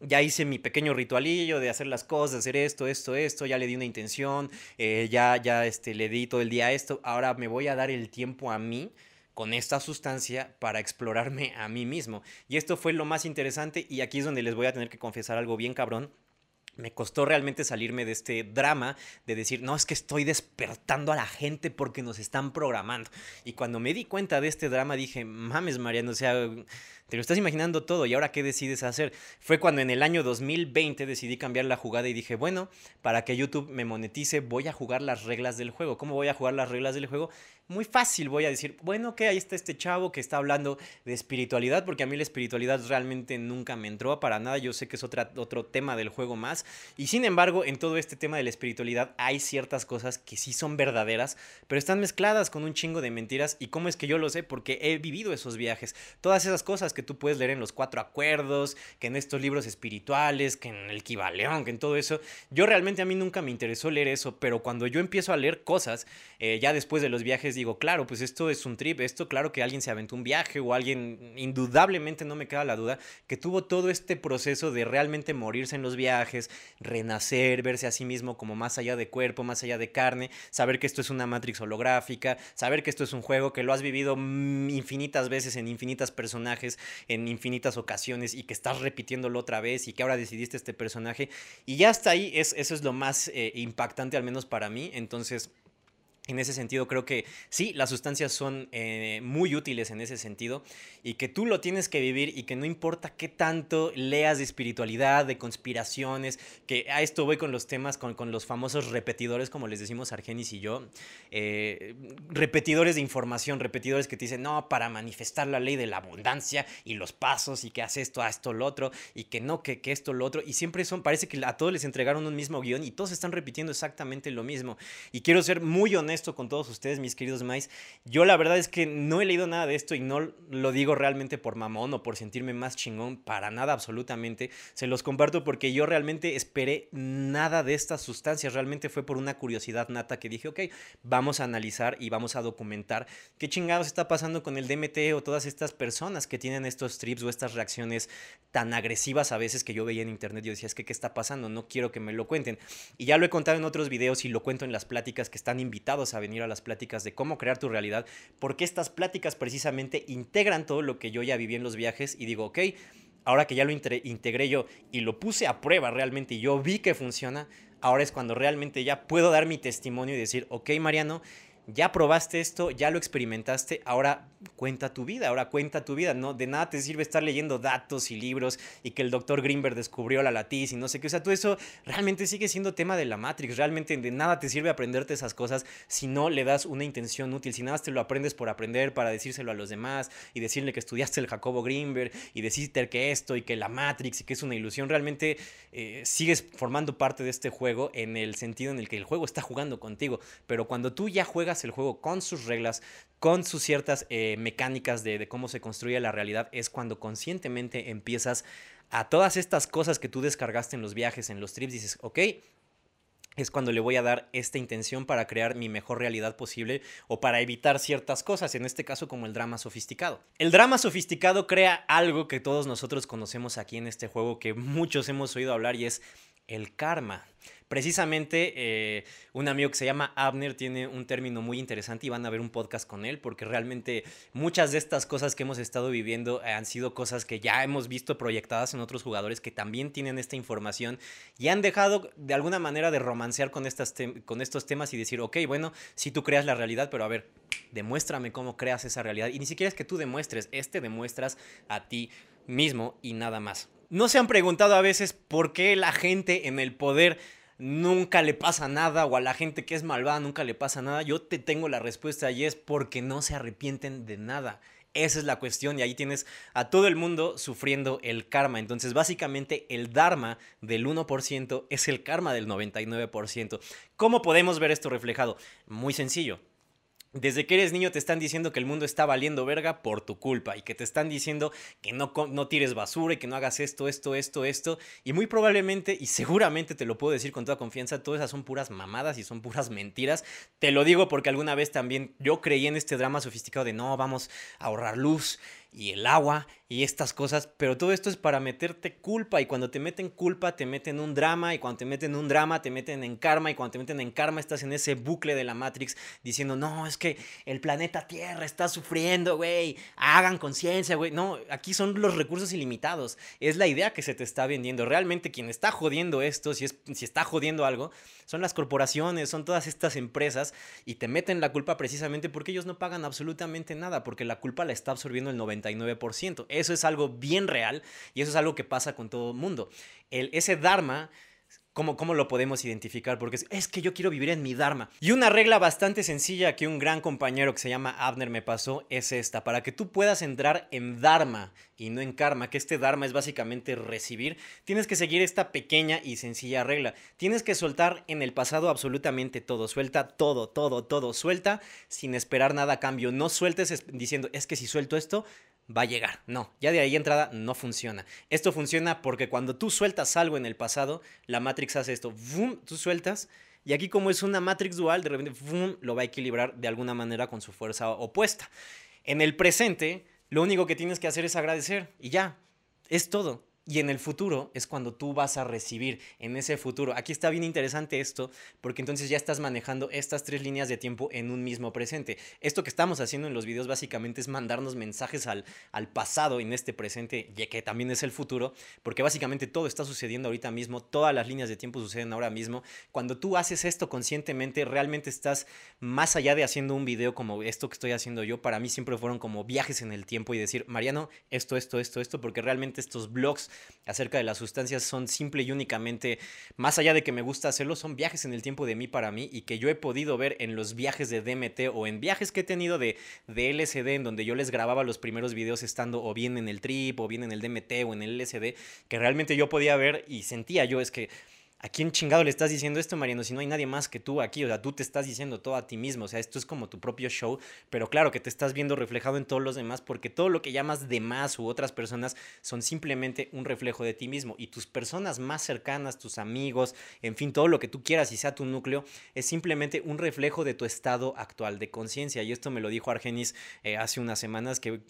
A: ya hice mi pequeño ritualillo de hacer las cosas, hacer esto, esto, esto, ya le di una intención, eh, ya, ya este, le di todo el día esto, ahora me voy a dar el tiempo a mí con esta sustancia para explorarme a mí mismo. Y esto fue lo más interesante y aquí es donde les voy a tener que confesar algo bien cabrón me costó realmente salirme de este drama de decir, no, es que estoy despertando a la gente porque nos están programando. Y cuando me di cuenta de este drama dije, mames, Mariano, o sea, te lo estás imaginando todo y ahora qué decides hacer. Fue cuando en el año 2020 decidí cambiar la jugada y dije, bueno, para que YouTube me monetice voy a jugar las reglas del juego. ¿Cómo voy a jugar las reglas del juego? Muy fácil, voy a decir, bueno, que ahí está este chavo que está hablando de espiritualidad, porque a mí la espiritualidad realmente nunca me entró para nada, yo sé que es otra, otro tema del juego más, y sin embargo, en todo este tema de la espiritualidad hay ciertas cosas que sí son verdaderas, pero están mezcladas con un chingo de mentiras, y cómo es que yo lo sé, porque he vivido esos viajes, todas esas cosas que tú puedes leer en los cuatro acuerdos, que en estos libros espirituales, que en el Kibaleón, que en todo eso. Yo realmente a mí nunca me interesó leer eso, pero cuando yo empiezo a leer cosas, eh, ya después de los viajes digo, claro, pues esto es un trip, esto claro que alguien se aventó un viaje o alguien, indudablemente no me queda la duda, que tuvo todo este proceso de realmente morirse en los viajes, renacer, verse a sí mismo como más allá de cuerpo, más allá de carne, saber que esto es una matrix holográfica, saber que esto es un juego que lo has vivido mm, infinitas veces en infinitas personajes, en infinitas ocasiones y que estás repitiéndolo otra vez y que ahora decidiste este personaje. Y ya hasta ahí, es, eso es lo más eh, impactante, al menos para mí. Entonces, en ese sentido, creo que sí, las sustancias son eh, muy útiles en ese sentido y que tú lo tienes que vivir y que no importa qué tanto leas de espiritualidad, de conspiraciones, que a esto voy con los temas, con, con los famosos repetidores, como les decimos Argenis y yo, eh, repetidores de información, repetidores que te dicen, no, para manifestar la ley de la abundancia y los pasos y que hace esto, a esto, lo otro, y que no, que, que esto, lo otro, y siempre son, parece que a todos les entregaron un mismo guion y todos están repitiendo exactamente lo mismo. Y quiero ser muy honesto esto con todos ustedes, mis queridos Mais. Yo la verdad es que no he leído nada de esto y no lo digo realmente por mamón o por sentirme más chingón, para nada absolutamente. Se los comparto porque yo realmente esperé nada de estas sustancias. Realmente fue por una curiosidad nata que dije, ok, vamos a analizar y vamos a documentar qué chingados está pasando con el DMT o todas estas personas que tienen estos trips o estas reacciones tan agresivas a veces que yo veía en internet. Yo decía, es que, ¿qué está pasando? No quiero que me lo cuenten. Y ya lo he contado en otros videos y lo cuento en las pláticas que están invitados a venir a las pláticas de cómo crear tu realidad, porque estas pláticas precisamente integran todo lo que yo ya viví en los viajes y digo, ok, ahora que ya lo integré yo y lo puse a prueba realmente y yo vi que funciona, ahora es cuando realmente ya puedo dar mi testimonio y decir, ok, Mariano, ya probaste esto, ya lo experimentaste, ahora cuenta tu vida, ahora cuenta tu vida, ¿no? De nada te sirve estar leyendo datos y libros y que el doctor Greenberg descubrió la latiz y no sé qué, o sea, todo eso realmente sigue siendo tema de la Matrix, realmente de nada te sirve aprenderte esas cosas si no le das una intención útil, si nada te lo aprendes por aprender para decírselo a los demás y decirle que estudiaste el Jacobo Greenberg y decirte que esto y que la Matrix y que es una ilusión, realmente eh, sigues formando parte de este juego en el sentido en el que el juego está jugando contigo, pero cuando tú ya juegas el juego con sus reglas, con sus ciertas eh, mecánicas de, cómo se construye la realidad, es cuando conscientemente empiezas a todas estas cosas que tú descargaste en los viajes, en los trips, dices, ok, es cuando le voy a dar esta intención para crear mi mejor realidad posible o para evitar ciertas cosas, en este caso como el drama sofisticado. El drama sofisticado crea algo que todos nosotros conocemos aquí en este juego, que muchos hemos oído hablar y es el karma. Precisamente eh, un amigo que se llama Abner tiene un término muy interesante y van a ver un podcast con él porque realmente muchas de estas cosas que hemos estado viviendo han sido cosas que ya hemos visto proyectadas en otros jugadores que también tienen esta información y han dejado de alguna manera de romancear con, estas con estos temas y decir, ok, bueno, si tú creas la realidad, pero a ver, demuéstrame cómo creas esa realidad. Y ni siquiera es que tú demuestres, este demuestras a ti mismo y nada más. ¿No se han preguntado a veces por qué la gente en el poder nunca le pasa nada o a la gente que es malvada nunca le pasa nada? Yo te tengo la respuesta y es porque no se arrepienten de nada. Esa es la cuestión y ahí tienes a todo el mundo sufriendo el karma. Entonces básicamente el dharma del 1% es el karma del 99%. ¿Cómo podemos ver esto reflejado? Muy sencillo. Desde que eres niño te están diciendo que el mundo está valiendo verga por tu culpa y que te están diciendo que no, no tires basura y que no hagas esto, esto, esto, esto. Y muy probablemente y seguramente te lo puedo decir con toda confianza, todas esas son puras mamadas y son puras mentiras. Te lo digo porque alguna vez también yo creí en este drama sofisticado de no, vamos a ahorrar luz y el agua y estas cosas, pero todo esto es para meterte culpa y cuando te meten culpa te meten un drama y cuando te meten un drama te meten en karma y cuando te meten en karma estás en ese bucle de la Matrix diciendo, no, es que el planeta Tierra está sufriendo, güey, hagan conciencia, güey. No, aquí son los recursos ilimitados, es la idea que se te está vendiendo. Realmente quien está jodiendo esto, si, es, si está jodiendo algo, son las corporaciones, son todas estas empresas y te meten la culpa precisamente porque ellos no pagan absolutamente nada, porque la culpa la está absorbiendo el 99%. Eso es algo bien real y eso es algo que pasa con todo el mundo. El, ese Dharma ¿Cómo, ¿Cómo, lo podemos identificar? Porque es, que yo quiero vivir en mi Dharma. Y una regla bastante sencilla que un gran compañero que se llama Abner me pasó es esta. Para que tú puedas entrar en Dharma y no en Karma, que este Dharma es básicamente recibir, tienes que seguir esta pequeña y sencilla regla. Tienes que soltar en el pasado absolutamente todo. Suelta todo, todo, todo. Suelta sin esperar nada a cambio. No sueltes diciendo, es que si suelto esto, va a llegar. No, ya de ahí entrada no funciona. Esto funciona porque cuando tú sueltas algo en el pasado, la Matrix hace esto, ¡vum! tú sueltas y aquí como es una Matrix dual, de repente ¡vum! lo va a equilibrar de alguna manera con su fuerza opuesta. En el presente, lo único que tienes que hacer es agradecer y ya, es todo. Y en el futuro es cuando tú vas a recibir, en ese futuro. Aquí está bien interesante esto, porque entonces ya estás manejando estas tres líneas de tiempo en un mismo presente. Esto que estamos haciendo en los videos básicamente es mandarnos mensajes al, al pasado en este presente, ya que también es el futuro, porque básicamente todo está sucediendo ahorita mismo, todas las líneas de tiempo suceden ahora mismo. Cuando tú haces esto conscientemente, realmente estás más allá de haciendo un video como esto que estoy haciendo yo, para mí siempre fueron como viajes en el tiempo y decir, Mariano, esto, esto, esto, esto, porque realmente estos blogs acerca de las sustancias son simple y únicamente, más allá de que me gusta hacerlo, son viajes en el tiempo de mí para mí y que yo he podido ver en los viajes de DMT o en viajes que he tenido de, de LSD en donde yo les grababa los primeros videos estando o bien en el trip o bien en el DMT o en el LSD, que realmente yo podía ver y sentía yo es que ¿A quién chingado le estás diciendo esto, Mariano? Si no hay nadie más que tú aquí, o sea, tú te estás diciendo todo a ti mismo, o sea, esto es como tu propio show, pero claro que te estás viendo reflejado en todos los demás, porque todo lo que llamas demás u otras personas son simplemente un reflejo de ti mismo, y tus personas más cercanas, tus amigos, en fin, todo lo que tú quieras y sea tu núcleo, es simplemente un reflejo de tu estado actual de conciencia, y esto me lo dijo Argenis eh, hace unas semanas, que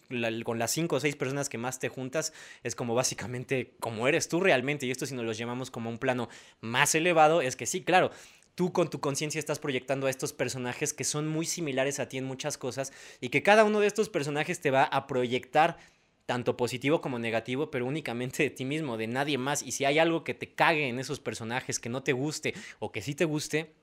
A: con las cinco o seis personas que más te juntas, es como básicamente como eres tú realmente, y esto si nos los llamamos como un plano más elevado es que sí, claro, tú con tu conciencia estás proyectando a estos personajes que son muy similares a ti en muchas cosas y que cada uno de estos personajes te va a proyectar tanto positivo como negativo, pero únicamente de ti mismo, de nadie más. Y si hay algo que te cague en esos personajes, que no te guste o que sí te guste,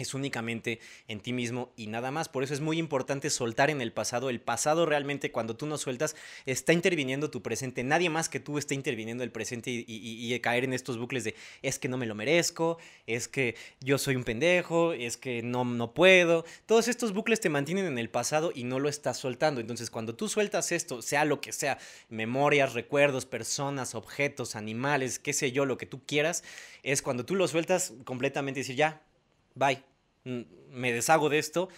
A: es únicamente en ti mismo y nada más. Por eso es muy importante soltar en el pasado. El pasado realmente cuando tú no sueltas está interviniendo tu presente. Nadie más que tú está interviniendo el presente y, caer en estos bucles de es que no me lo merezco, es que yo soy un pendejo, es que no, no puedo. Todos estos bucles te mantienen en el pasado y no lo estás soltando. Entonces cuando tú sueltas esto, sea lo que sea, memorias, recuerdos, personas, objetos, animales, qué sé yo, lo que tú quieras, es cuando tú lo sueltas completamente y decir ya, bye me deshago de esto.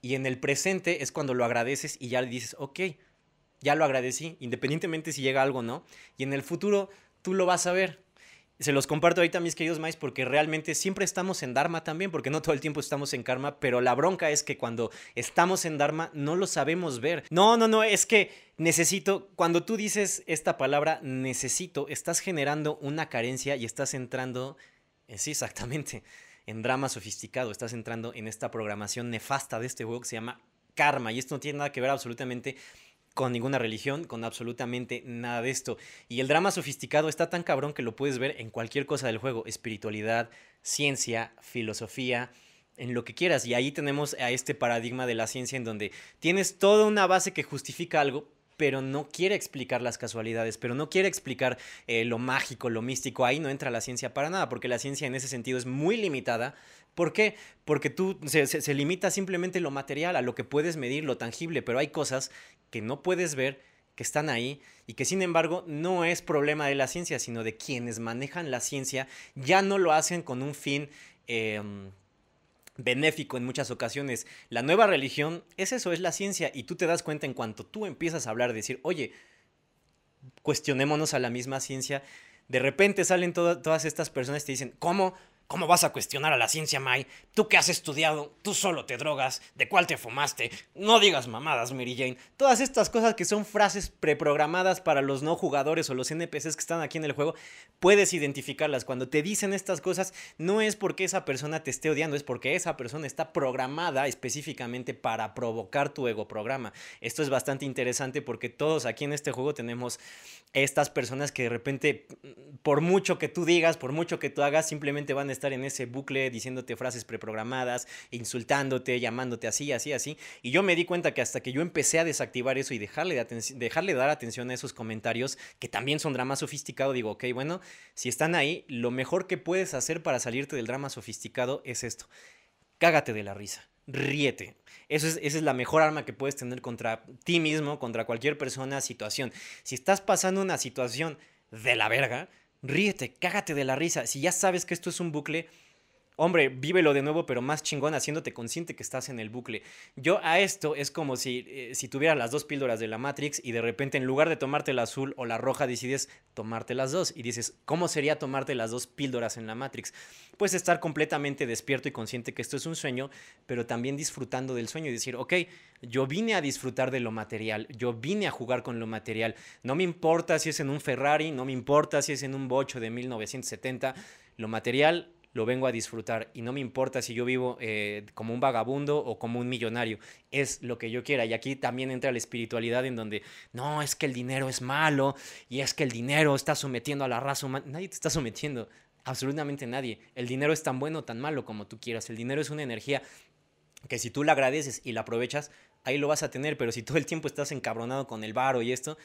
A: Y en el presente es cuando lo agradeces y ya le dices, ok, ya lo agradecí, independientemente si llega algo o no. Y en el futuro tú lo vas a ver. Se los comparto ahorita, mis queridos mais, porque realmente siempre estamos en Dharma también, porque no todo el tiempo estamos en Karma, pero la bronca es que cuando estamos en Dharma no lo sabemos ver. No, no, no, es que necesito, cuando tú dices esta palabra necesito, estás generando una carencia y estás entrando, eh, sí, exactamente, en drama sofisticado, estás entrando en esta programación nefasta de este juego que se llama karma. Y esto no tiene nada que ver absolutamente con ninguna religión, con absolutamente nada de esto. Y el drama sofisticado está tan cabrón que lo puedes ver en cualquier cosa del juego, espiritualidad, ciencia, filosofía, en lo que quieras. Y ahí tenemos a este paradigma de la ciencia en donde tienes toda una base que justifica algo, pero no quiere explicar las casualidades, pero no quiere explicar eh, lo mágico, lo místico. Ahí no entra la ciencia para nada, porque la ciencia en ese sentido es muy limitada. ¿Por qué? Porque tú se, limita simplemente lo material, a lo que puedes medir, lo tangible, pero hay cosas que no puedes ver que están ahí y que sin embargo no es problema de la ciencia, sino de quienes manejan la ciencia, ya no lo hacen con un fin em, benéfico en muchas ocasiones. La nueva religión es eso, es la ciencia y tú te das cuenta en cuanto tú empiezas a hablar, decir, oye, cuestionémonos a la misma ciencia, de repente salen todas estas personas y te dicen, ¿cómo? ¿Cómo vas a cuestionar a la ciencia, Mai? Tú que has estudiado, tú solo te drogas, ¿de cuál te fumaste? No digas mamadas, Mary Jane. Todas estas cosas que son frases preprogramadas para los no jugadores o los NPCs que están aquí en el juego, puedes identificarlas. Cuando te dicen estas cosas, no es porque esa persona te esté odiando, es porque esa persona está programada específicamente para provocar tu ego programa. Esto es bastante interesante porque todos aquí en este juego tenemos estas personas que de repente, por mucho que tú digas, por mucho que tú hagas, simplemente van a estar en ese bucle diciéndote frases preprogramadas, insultándote, llamándote así, así, así. Y yo me di cuenta que hasta que yo empecé a desactivar eso y dejarle, de dejarle dar atención a esos comentarios, que también son drama sofisticado, digo, ok, bueno, si están ahí, lo mejor que puedes hacer para salirte del drama sofisticado es esto. Cágate de la risa ríete. Eso es, esa es la mejor arma que puedes tener contra ti mismo, contra cualquier persona, situación. Si estás pasando una situación de la verga, ríete, cágate de la risa. Si ya sabes que esto es un bucle, hombre, vívelo de nuevo, pero más chingón, haciéndote consciente que estás en el bucle. Yo a esto es como si, eh, si tuvieras las dos píldoras de la Matrix y de repente en lugar de tomarte la azul o la roja decides tomarte las dos y dices, ¿cómo sería tomarte las dos píldoras en la Matrix? Pues estar completamente despierto y consciente que esto es un sueño, pero también disfrutando del sueño y decir, ok, yo vine a disfrutar de lo material, yo vine a jugar con lo material, no me importa si es en un Ferrari, no me importa si es en un bocho de 1970, lo material lo vengo a disfrutar y no me importa si yo vivo eh, como un vagabundo o como un millonario, es lo que yo quiera. Y aquí también entra la espiritualidad en donde, no, es que el dinero es malo y es que el dinero está sometiendo a la raza humana. Nadie te está sometiendo, absolutamente nadie. El dinero es tan bueno o tan malo como tú quieras. El dinero es una energía que si tú la agradeces y la aprovechas, ahí lo vas a tener, pero si todo el tiempo estás encabronado con el varo y esto,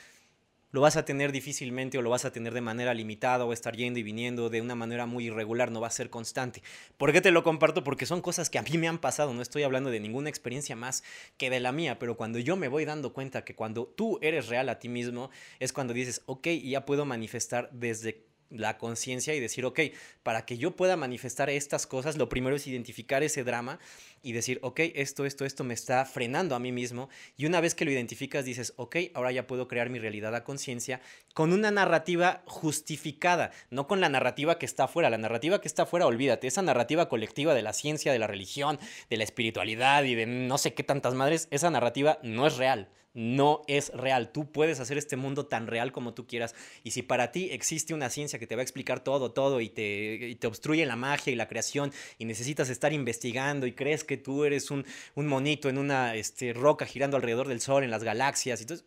A: lo vas a tener difícilmente o lo vas a tener de manera limitada o estar yendo y viniendo de una manera muy irregular, no va a ser constante. ¿Por qué te lo comparto? Porque son cosas que a mí me han pasado, no estoy hablando de ninguna experiencia más que de la mía, pero cuando yo me voy dando cuenta que cuando tú eres real a ti mismo, es cuando dices, ok, ya puedo manifestar desde la conciencia y decir, ok, para que yo pueda manifestar estas cosas, lo primero es identificar ese drama y decir, ok, esto, esto, esto me está frenando a mí mismo. Y una vez que lo identificas, dices, ok, ahora ya puedo crear mi realidad a conciencia con una narrativa justificada, no con la narrativa que está afuera. La narrativa que está afuera, olvídate, esa narrativa colectiva de la ciencia, de la religión, de la espiritualidad y de no sé qué tantas madres, esa narrativa no es real no es real. Tú puedes hacer este mundo tan real como tú quieras. Y si para ti existe una ciencia que te va a explicar todo, todo, y te, te obstruye la magia y la creación, y necesitas estar investigando, y crees que tú eres un, un monito en una este, roca girando alrededor del sol, en las galaxias, y entonces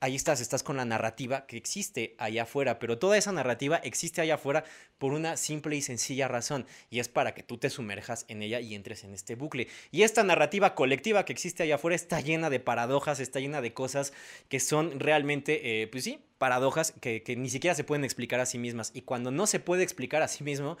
A: ahí estás, estás con la narrativa que existe allá afuera, pero toda esa narrativa existe allá afuera por una simple y sencilla razón, y es para que tú te sumerjas en ella y entres en este bucle. Y esta narrativa colectiva que existe allá afuera está llena de paradojas, está llena de cosas que son realmente, eh, pues sí, paradojas que, que ni siquiera se pueden explicar a sí mismas, y cuando no se puede explicar a sí mismo,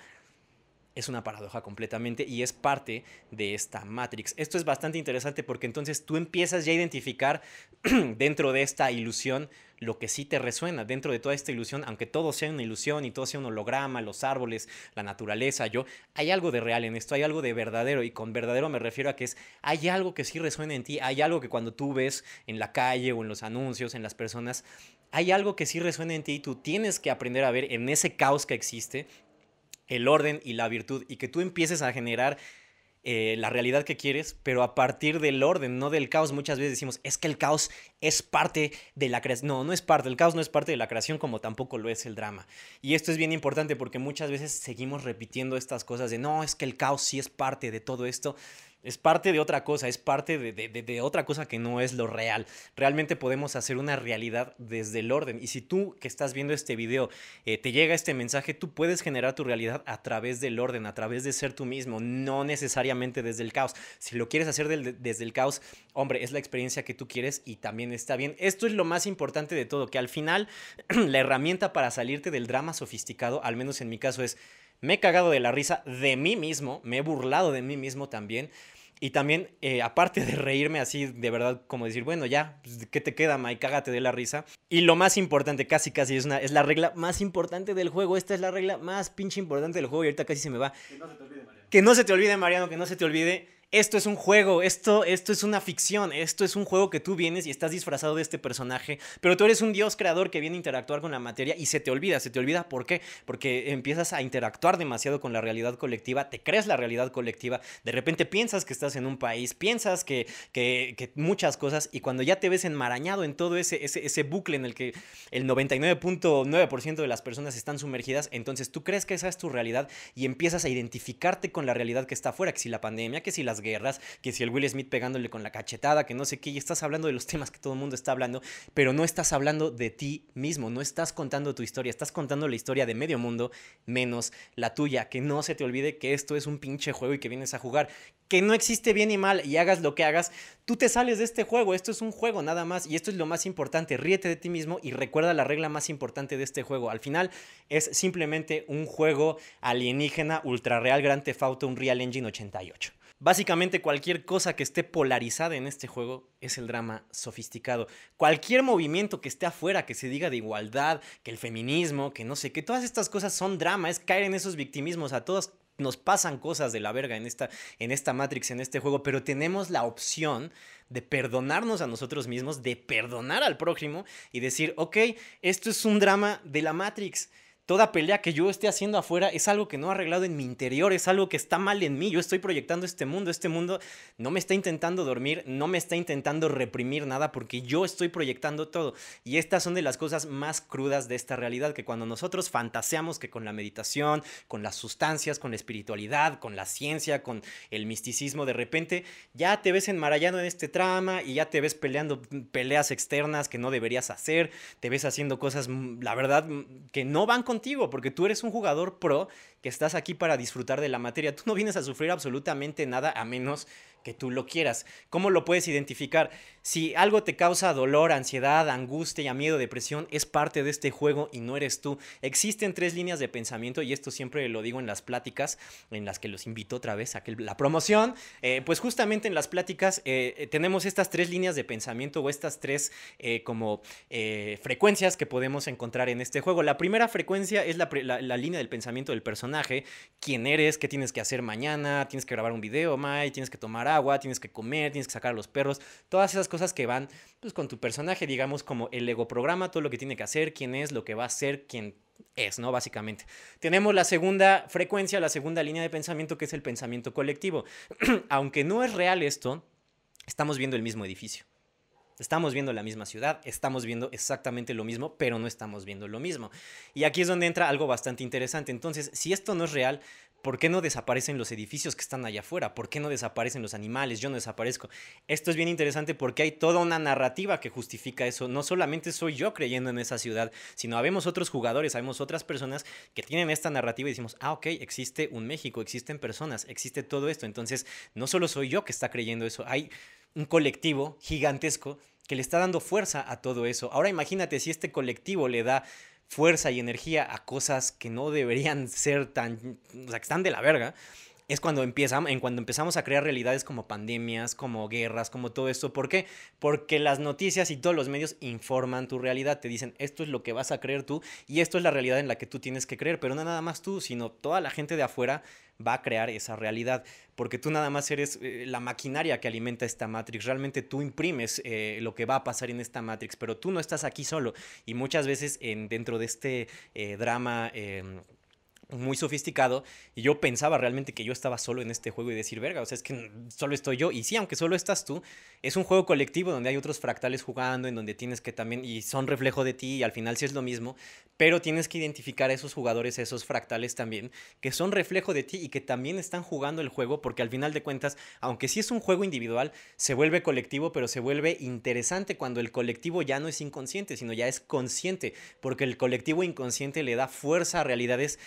A: es una paradoja completamente y es parte de esta Matrix. Esto es bastante interesante porque entonces tú empiezas ya a identificar [CLEARS THROAT] dentro de esta ilusión lo que sí te resuena dentro de toda esta ilusión, aunque todo sea una ilusión y todo sea un holograma, los árboles, la naturaleza, yo, hay algo de real en esto, hay algo de verdadero y con verdadero me refiero a que es, hay algo que sí resuena en ti, hay algo que cuando tú ves en la calle o en los anuncios, en las personas, hay algo que sí resuena en ti y tú tienes que aprender a ver en ese caos que existe el orden y la virtud y que tú empieces a generar eh, la realidad que quieres, pero a partir del orden, no del caos. Muchas veces decimos, es que el caos es parte de la creación. No, no es parte, el caos no es parte de la creación como tampoco lo es el drama. Y esto es bien importante porque muchas veces seguimos repitiendo estas cosas de, no, es que el caos sí es parte de todo esto es parte de otra cosa, es parte de, otra cosa que no es lo real. Realmente podemos hacer una realidad desde el orden. Y si tú que estás viendo este video eh, te llega este mensaje, tú puedes generar tu realidad a través del orden, a través de ser tú mismo, no necesariamente desde el caos. Si lo quieres hacer desde el caos, hombre, es la experiencia que tú quieres y también está bien. Esto es lo más importante de todo, que al final [CLEARS THROAT] la herramienta para salirte del drama sofisticado, al menos en mi caso, es me he cagado de la risa de mí mismo, me he burlado de mí mismo también. Y también, eh, aparte de reírme así, de verdad, como decir, bueno, ya, pues, ¿qué te queda, Mike? Cágate de la risa. Y lo más importante, casi, casi, es, una, es la regla más importante del juego. Esta es la regla más pinche importante del juego y ahorita casi se me va. Que no se te olvide, Mariano. Que no se te olvide, Mariano, que no se te olvide. Esto es un juego, esto, esto es una ficción, esto es un juego que tú vienes y estás disfrazado de este personaje, pero tú eres un dios creador que viene a interactuar con la materia y se te olvida, se te olvida, ¿por qué? Porque empiezas a interactuar demasiado con la realidad colectiva, te crees la realidad colectiva, de repente piensas que estás en un país, piensas que, que, muchas cosas y cuando ya te ves enmarañado en todo ese, ese, ese bucle en el que el 99.9% de las personas están sumergidas, entonces tú crees que esa es tu realidad y empiezas a identificarte con la realidad que está afuera, que si la pandemia, que si las guerras, que si el Will Smith pegándole con la cachetada, que no sé qué, y estás hablando de los temas que todo el mundo está hablando, pero no estás hablando de ti mismo, no estás contando tu historia, estás contando la historia de medio mundo menos la tuya, que no se te olvide que esto es un pinche juego y que vienes a jugar, que no existe bien y mal y hagas lo que hagas, tú te sales de este juego, esto es un juego nada más y esto es lo más importante, ríete de ti mismo y recuerda la regla más importante de este juego, al final es simplemente un juego alienígena ultra real Grand Theft Auto Unreal Engine 88. Básicamente cualquier cosa que esté polarizada en este juego es el drama sofisticado. Cualquier movimiento que esté afuera, que se diga de igualdad, que el feminismo, que no sé, que todas estas cosas son drama, es caer en esos victimismos. A todos nos pasan cosas de la verga en esta, en esta Matrix, en este juego, pero tenemos la opción de perdonarnos a nosotros mismos, de perdonar al prójimo y decir, ok, esto es un drama de la Matrix toda pelea que yo esté haciendo afuera es algo que no ha arreglado en mi interior, es algo que está mal en mí. Yo estoy proyectando este mundo, este mundo no me está intentando dormir, no me está intentando reprimir nada porque yo estoy proyectando todo. Y estas son de las cosas más crudas de esta realidad, que cuando nosotros fantaseamos que con la meditación, con las sustancias, con la espiritualidad, con la ciencia, con el misticismo, de repente ya te ves enmarallado en este trama y ya te ves peleando peleas externas que no deberías hacer, te ves haciendo cosas, mm, la verdad, mm, que no van con porque tú eres un jugador pro que estás aquí para disfrutar de la materia. Tú no vienes a sufrir absolutamente nada a menos que tú lo quieras. ¿Cómo lo puedes identificar? Si algo te causa dolor, ansiedad, angustia, miedo, depresión, es parte de este juego y no eres tú. Existen tres líneas de pensamiento y esto siempre lo digo en las pláticas en las que los invito otra vez a que la promoción. Eh, pues justamente en las pláticas eh, eh, tenemos estas tres líneas de pensamiento o estas tres como frecuencias que podemos encontrar en este juego. La primera frecuencia es la, la, línea del pensamiento del personaje. ¿Quién eres? ¿Qué tienes que hacer mañana? ¿Tienes que grabar un video, Mai? ¿Tienes que tomar agua, tienes que comer, tienes que sacar a los perros, todas esas cosas que van pues con tu personaje, digamos como el ego programa, todo lo que tiene que hacer, quién es, lo que va a ser, quién es, ¿no? Básicamente. Tenemos la segunda frecuencia, la segunda línea de pensamiento que es el pensamiento colectivo. [CLEARS THROAT] Aunque no es real esto, estamos viendo el mismo edificio. Estamos viendo la misma ciudad, estamos viendo exactamente lo mismo, pero no estamos viendo lo mismo. Y aquí es donde entra algo bastante interesante. Entonces, si esto no es real, ¿Por qué no desaparecen los edificios que están allá afuera? ¿Por qué no desaparecen los animales? Yo no desaparezco. Esto es bien interesante porque hay toda una narrativa que justifica eso. No solamente soy yo creyendo en esa ciudad, sino habemos otros jugadores, habemos otras personas que tienen esta narrativa y decimos, ah, ok, existe un México, existen personas, existe todo esto. Entonces, no solo soy yo que está creyendo eso, hay un colectivo gigantesco que le está dando fuerza a todo eso. Ahora imagínate si este colectivo le da fuerza y energía a cosas que no deberían ser tan, o sea, que están de la verga, es cuando, empiezan, en cuando empezamos a crear realidades como pandemias, como guerras, como todo esto. ¿Por qué? Porque las noticias y todos los medios informan tu realidad, te dicen esto es lo que vas a creer tú y esto es la realidad en la que tú tienes que creer, pero no nada más tú, sino toda la gente de afuera va a crear esa realidad, porque tú nada más eres eh, la maquinaria que alimenta esta Matrix, realmente tú imprimes eh, lo que va a pasar en esta Matrix, pero tú no estás aquí solo y muchas veces en, dentro de este eh, drama em, muy sofisticado y yo pensaba realmente que yo estaba solo en este juego y decir, verga, o sea, es que solo estoy yo. Y sí, aunque solo estás tú, es un juego colectivo donde hay otros fractales jugando, en donde tienes que también, y son reflejo de ti y al final sí es lo mismo, pero tienes que identificar a esos jugadores, esos fractales también, que son reflejo de ti y que también están jugando el juego, porque al final de cuentas, aunque sí es un juego individual, se vuelve colectivo, pero se vuelve interesante cuando el colectivo ya no es inconsciente, sino ya es consciente, porque el colectivo inconsciente le da fuerza a realidades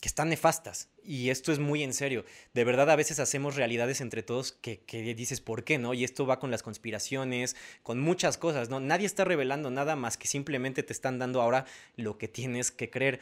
A: que están nefastas. Y esto es muy en serio. De verdad, a veces hacemos realidades entre todos que, que, dices, ¿por qué no? Y esto va con las conspiraciones, con muchas cosas, ¿no? Nadie está revelando nada más que simplemente te están dando ahora lo que tienes que creer.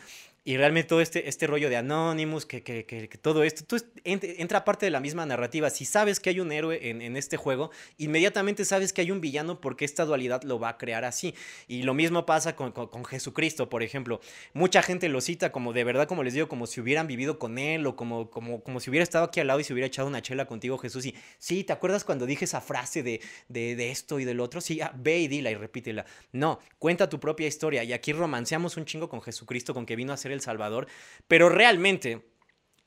A: Y realmente todo este, este rollo de Anonymous, que, que, que, todo esto, tú entra parte de la misma narrativa. Si sabes que hay un héroe en, en, este juego, inmediatamente sabes que hay un villano porque esta dualidad lo va a crear así. Y lo mismo pasa con, con, con Jesucristo, por ejemplo. Mucha gente lo cita como de verdad, como les digo, como si hubieran vivido con él él o como, como, como si hubiera estado aquí al lado y se hubiera echado una chela contigo Jesús y sí, ¿te acuerdas cuando dije esa frase de, de, esto y del otro? Sí, ve y dila y repítela. No, cuenta tu propia historia y aquí romanceamos un chingo con Jesucristo, con que vino a ser el Salvador, pero realmente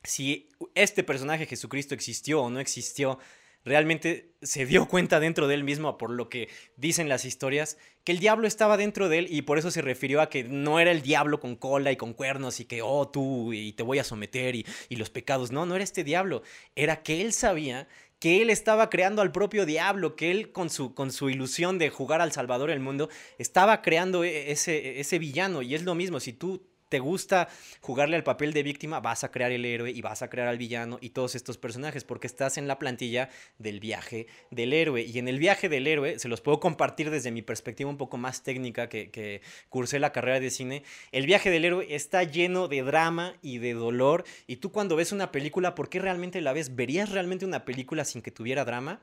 A: si este personaje Jesucristo existió o no existió, realmente se dio cuenta dentro de él mismo, por lo que dicen las historias, que el diablo estaba dentro de él y por eso se refirió a que no era el diablo con cola y con cuernos y que, oh, tú y te voy a someter y, y los pecados. No, no era este diablo. Era que él sabía que él estaba creando al propio diablo, que él con su, con su ilusión de jugar al Salvador del mundo, estaba creando e, ese, ese villano. Y es lo mismo, si tú te gusta jugarle al papel de víctima, vas a crear el héroe y vas a crear al villano y todos estos personajes, porque estás en la plantilla del viaje del héroe. Y en el viaje del héroe, se los puedo compartir desde mi perspectiva un poco más técnica que, que cursé la carrera de cine, el viaje del héroe está lleno de drama y de dolor. Y tú cuando ves una película, ¿por qué realmente la ves? ¿Verías realmente una película sin que tuviera drama?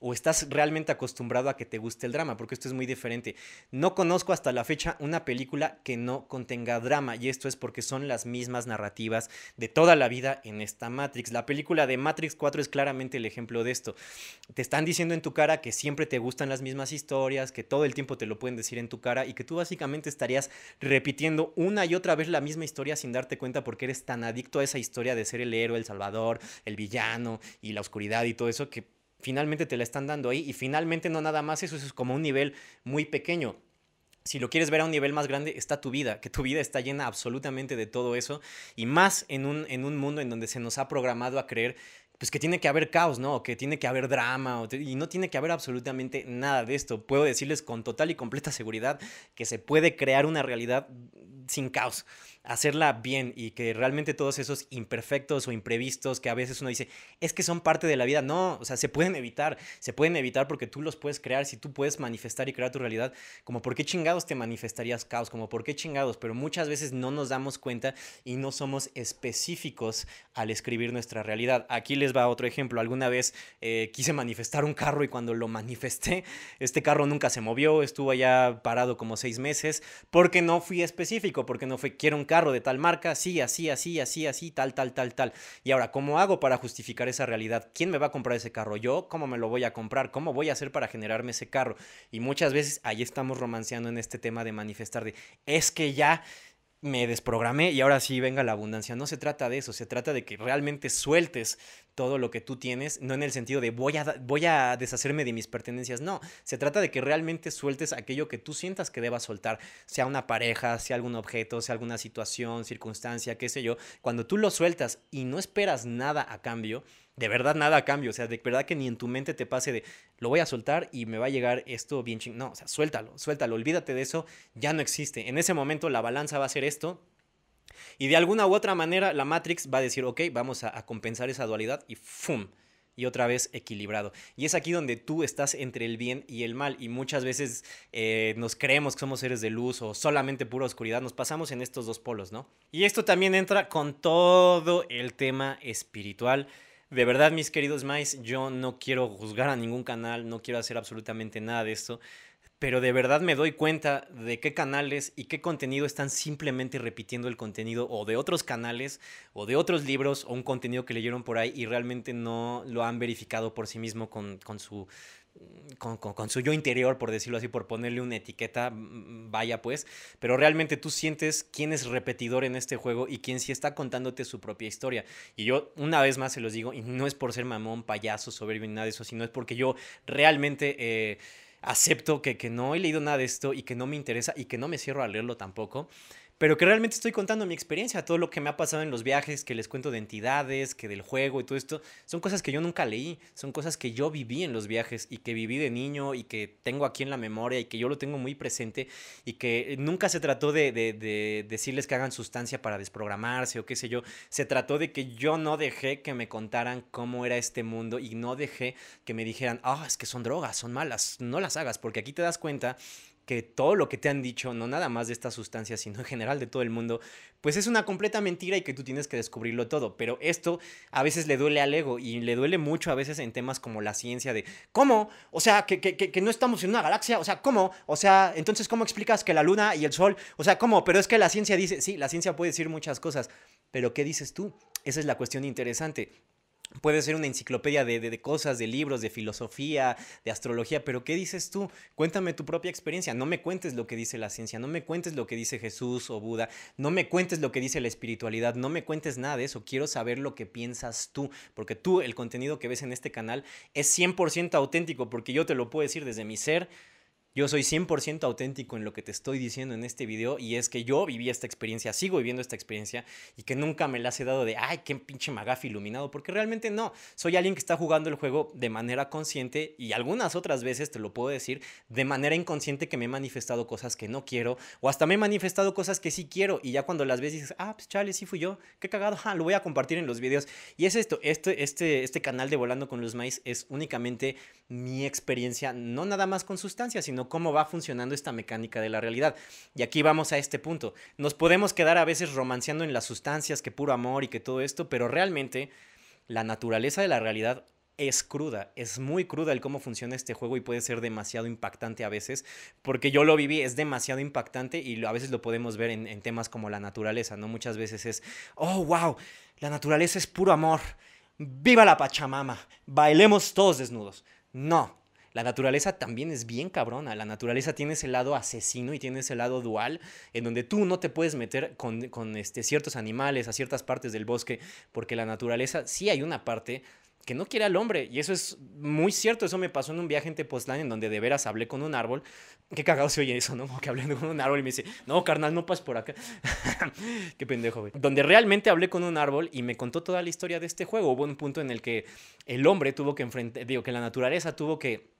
A: O estás realmente acostumbrado a que te guste el drama, porque esto es muy diferente. No conozco hasta la fecha una película que no contenga drama, y esto es porque son las mismas narrativas de toda la vida en esta Matrix. La película de Matrix 4 es claramente el ejemplo de esto. Te están diciendo en tu cara que siempre te gustan las mismas historias, que todo el tiempo te lo pueden decir en tu cara y que tú básicamente estarías repitiendo una y otra vez la misma historia sin darte cuenta porque eres tan adicto a esa historia de ser el héroe, el salvador, el villano y la oscuridad y todo eso que finalmente te la están dando ahí y finalmente no nada más eso, eso es como un nivel muy pequeño. Si lo quieres ver a un nivel más grande, está tu vida, que tu vida está llena absolutamente de todo eso y más en un, en un mundo en donde se nos ha programado a creer pues que tiene que haber caos, ¿no? que tiene que haber drama, y no tiene que haber absolutamente nada de esto. Puedo decirles con total y completa seguridad que se puede crear una realidad sin caos hacerla bien y que realmente todos esos imperfectos o imprevistos que a veces uno dice, es que son parte de la vida, no, o sea, se pueden evitar, se pueden evitar porque tú los puedes crear, si tú puedes manifestar y crear tu realidad, como por qué chingados te manifestarías caos, como por qué chingados, pero muchas veces no nos damos cuenta y no somos específicos al escribir nuestra realidad. Aquí les va otro ejemplo, alguna vez eh, quise manifestar un carro y cuando lo manifesté, este carro nunca se movió, estuvo allá parado como seis meses, porque no fui específico, porque no fue, quiero un carro de tal marca, sí, así, así, así, así, tal, tal, tal, tal. Y ahora, ¿cómo hago para justificar esa realidad? ¿Quién me va a comprar ese carro? ¿Yo? ¿Cómo me lo voy a comprar? ¿Cómo voy a hacer para generarme ese carro? Y muchas veces ahí estamos romanceando en este tema de manifestar de, es que ya me desprogramé y ahora sí venga la abundancia. No se trata de eso, se trata de que realmente sueltes todo lo que tú tienes, no en el sentido de voy a, voy a deshacerme de mis pertenencias, no, se trata de que realmente sueltes aquello que tú sientas que debas soltar, sea una pareja, sea algún objeto, sea alguna situación, circunstancia, qué sé yo, cuando tú lo sueltas y no esperas nada a cambio, de verdad nada a cambio, o sea, de verdad que ni en tu mente te pase de lo voy a soltar y me va a llegar esto bien ching. No, o sea, suéltalo, suéltalo, olvídate de eso, ya no existe. En ese momento la balanza va a ser esto. Y de alguna u otra manera la Matrix va a decir, ok, vamos a, compensar esa dualidad y ¡fum! y otra vez equilibrado. Y es aquí donde tú estás entre el bien y el mal. Y muchas veces eh, nos creemos que somos seres de luz o solamente pura oscuridad. Nos pasamos en estos dos polos, ¿no? Y esto también entra con todo el tema espiritual. De verdad, mis queridos Mais, yo no quiero juzgar a ningún canal, no quiero hacer absolutamente nada de esto, pero de verdad me doy cuenta de qué canales y qué contenido están simplemente repitiendo el contenido o de otros canales o de otros libros o un contenido que leyeron por ahí y realmente no lo han verificado por sí mismo con, con su con, su yo interior, por decirlo así, por ponerle una etiqueta, vaya pues, pero realmente tú sientes quién es repetidor en este juego y quién sí está contándote su propia historia. Y yo una vez más se los digo, y no es por ser mamón, payaso, soberbio ni nada de eso, sino es porque yo realmente... Eh, acepto que, que no he leído nada de esto y que no me interesa y que no me cierro a leerlo tampoco pero que realmente estoy contando mi experiencia, todo lo que me ha pasado en los viajes, que les cuento de entidades, que del juego y todo esto, son cosas que yo nunca leí, son cosas que yo viví en los viajes y que viví de niño y que tengo aquí en la memoria y que yo lo tengo muy presente y que nunca se trató de, de, decirles que hagan sustancia para desprogramarse o qué sé yo, se trató de que yo no dejé que me contaran cómo era este mundo y no dejé que me dijeran, ah, es que son drogas, son malas, no las hagas, porque aquí te das cuenta que todo lo que te han dicho, no nada más de esta sustancia, sino en general de todo el mundo, pues es una completa mentira y que tú tienes que descubrirlo todo. Pero esto a veces le duele al ego y le duele mucho a veces en temas como la ciencia de, ¿cómo? O sea, que, que, que no estamos en una galaxia, o sea, ¿cómo? O sea, entonces, ¿cómo explicas que la luna y el sol? O sea, ¿cómo? Pero es que la ciencia dice, sí, la ciencia puede decir muchas cosas, pero ¿qué dices tú? Esa es la cuestión interesante. Puede ser una enciclopedia de, cosas, de libros, de filosofía, de astrología, pero ¿qué dices tú? Cuéntame tu propia experiencia, no me cuentes lo que dice la ciencia, no me cuentes lo que dice Jesús o Buda, no me cuentes lo que dice la espiritualidad, no me cuentes nada de eso, quiero saber lo que piensas tú, porque tú, el contenido que ves en este canal es 100% auténtico, porque yo te lo puedo decir desde mi ser, yo soy 100% auténtico en lo que te estoy diciendo en este video y es que yo viví esta experiencia, sigo viviendo esta experiencia y que nunca me la he dado de, ay, qué pinche magafi iluminado, porque realmente no, soy alguien que está jugando el juego de manera consciente y algunas otras veces, te lo puedo decir, de manera inconsciente que me he manifestado cosas que no quiero o hasta me he manifestado cosas que sí quiero y ya cuando las ves dices, ah, pues chale, sí fui yo, qué cagado, lo voy a compartir en los videos. Y es esto, este, este, este canal de Volando con los Maíz es únicamente mi experiencia, no nada más con sustancias, sino cómo va funcionando esta mecánica de la realidad. Y aquí vamos a este punto. Nos podemos quedar a veces romanceando en las sustancias, que puro amor y que todo esto, pero realmente la naturaleza de la realidad es cruda, es muy cruda el cómo funciona este juego y puede ser demasiado impactante a veces, porque yo lo viví, es demasiado impactante y a veces lo podemos ver en, en temas como la naturaleza, ¿no? Muchas veces es, oh, wow, la naturaleza es puro amor, viva la Pachamama, bailemos todos desnudos. No, la naturaleza también es bien cabrona. La naturaleza tiene ese lado asesino y tiene ese lado dual, en donde tú no te puedes meter con, este, ciertos animales a ciertas partes del bosque, porque la naturaleza sí hay una parte que no quiere al hombre. Y eso es muy cierto. Eso me pasó en un viaje en Tepoztlán en donde de veras hablé con un árbol. Qué cagado se oye eso, ¿no? Como que hablé con un árbol y me dice, no, carnal, no pases por acá. [LAUGHS] Qué pendejo, güey. Donde realmente hablé con un árbol y me contó toda la historia de este juego. Hubo un punto en el que el hombre tuvo que enfrentar, digo, que la naturaleza tuvo que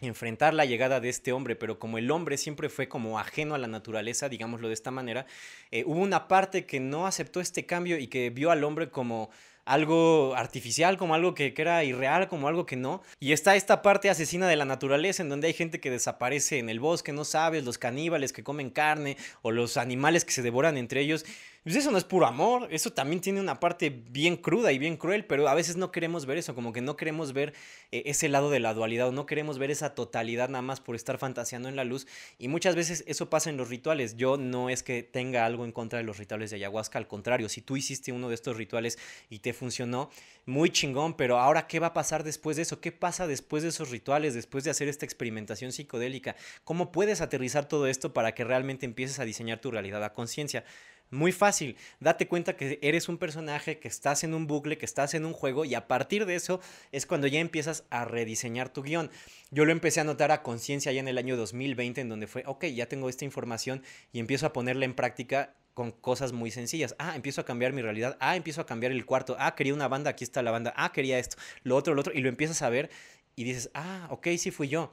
A: enfrentar la llegada de este hombre, pero como el hombre siempre fue como ajeno a la naturaleza, digámoslo de esta manera, eh, hubo una parte que no aceptó este cambio y que vio al hombre como algo artificial, como algo que, era irreal, como algo que no. Y está esta parte asesina de la naturaleza, en donde hay gente que desaparece en el bosque, no sabes, los caníbales que comen carne o los animales que se devoran entre ellos. Pues eso no es puro amor, eso también tiene una parte bien cruda y bien cruel, pero a veces no queremos ver eso, como que no queremos ver eh, ese lado de la dualidad, o no queremos ver esa totalidad nada más por estar fantaseando en la luz. Y muchas veces eso pasa en los rituales. Yo no es que tenga algo en contra de los rituales de ayahuasca, al contrario, si tú hiciste uno de estos rituales y te funcionó, muy chingón, pero ahora, ¿qué va a pasar después de eso? ¿Qué pasa después de esos rituales, después de hacer esta experimentación psicodélica? ¿Cómo puedes aterrizar todo esto para que realmente empieces a diseñar tu realidad a conciencia? Muy fácil, date cuenta que eres un personaje, que estás en un bucle, que estás en un juego y a partir de eso es cuando ya empiezas a rediseñar tu guion. Yo lo empecé a notar a conciencia ya en el año 2020 en donde fue, ok, ya tengo esta información y empiezo a ponerla en práctica con cosas muy sencillas. Ah, empiezo a cambiar mi realidad. Ah, empiezo a cambiar el cuarto. Ah, quería una banda, aquí está la banda. Ah, quería esto, lo otro, lo otro. Y lo empiezas a ver y dices, ah, ok, sí fui yo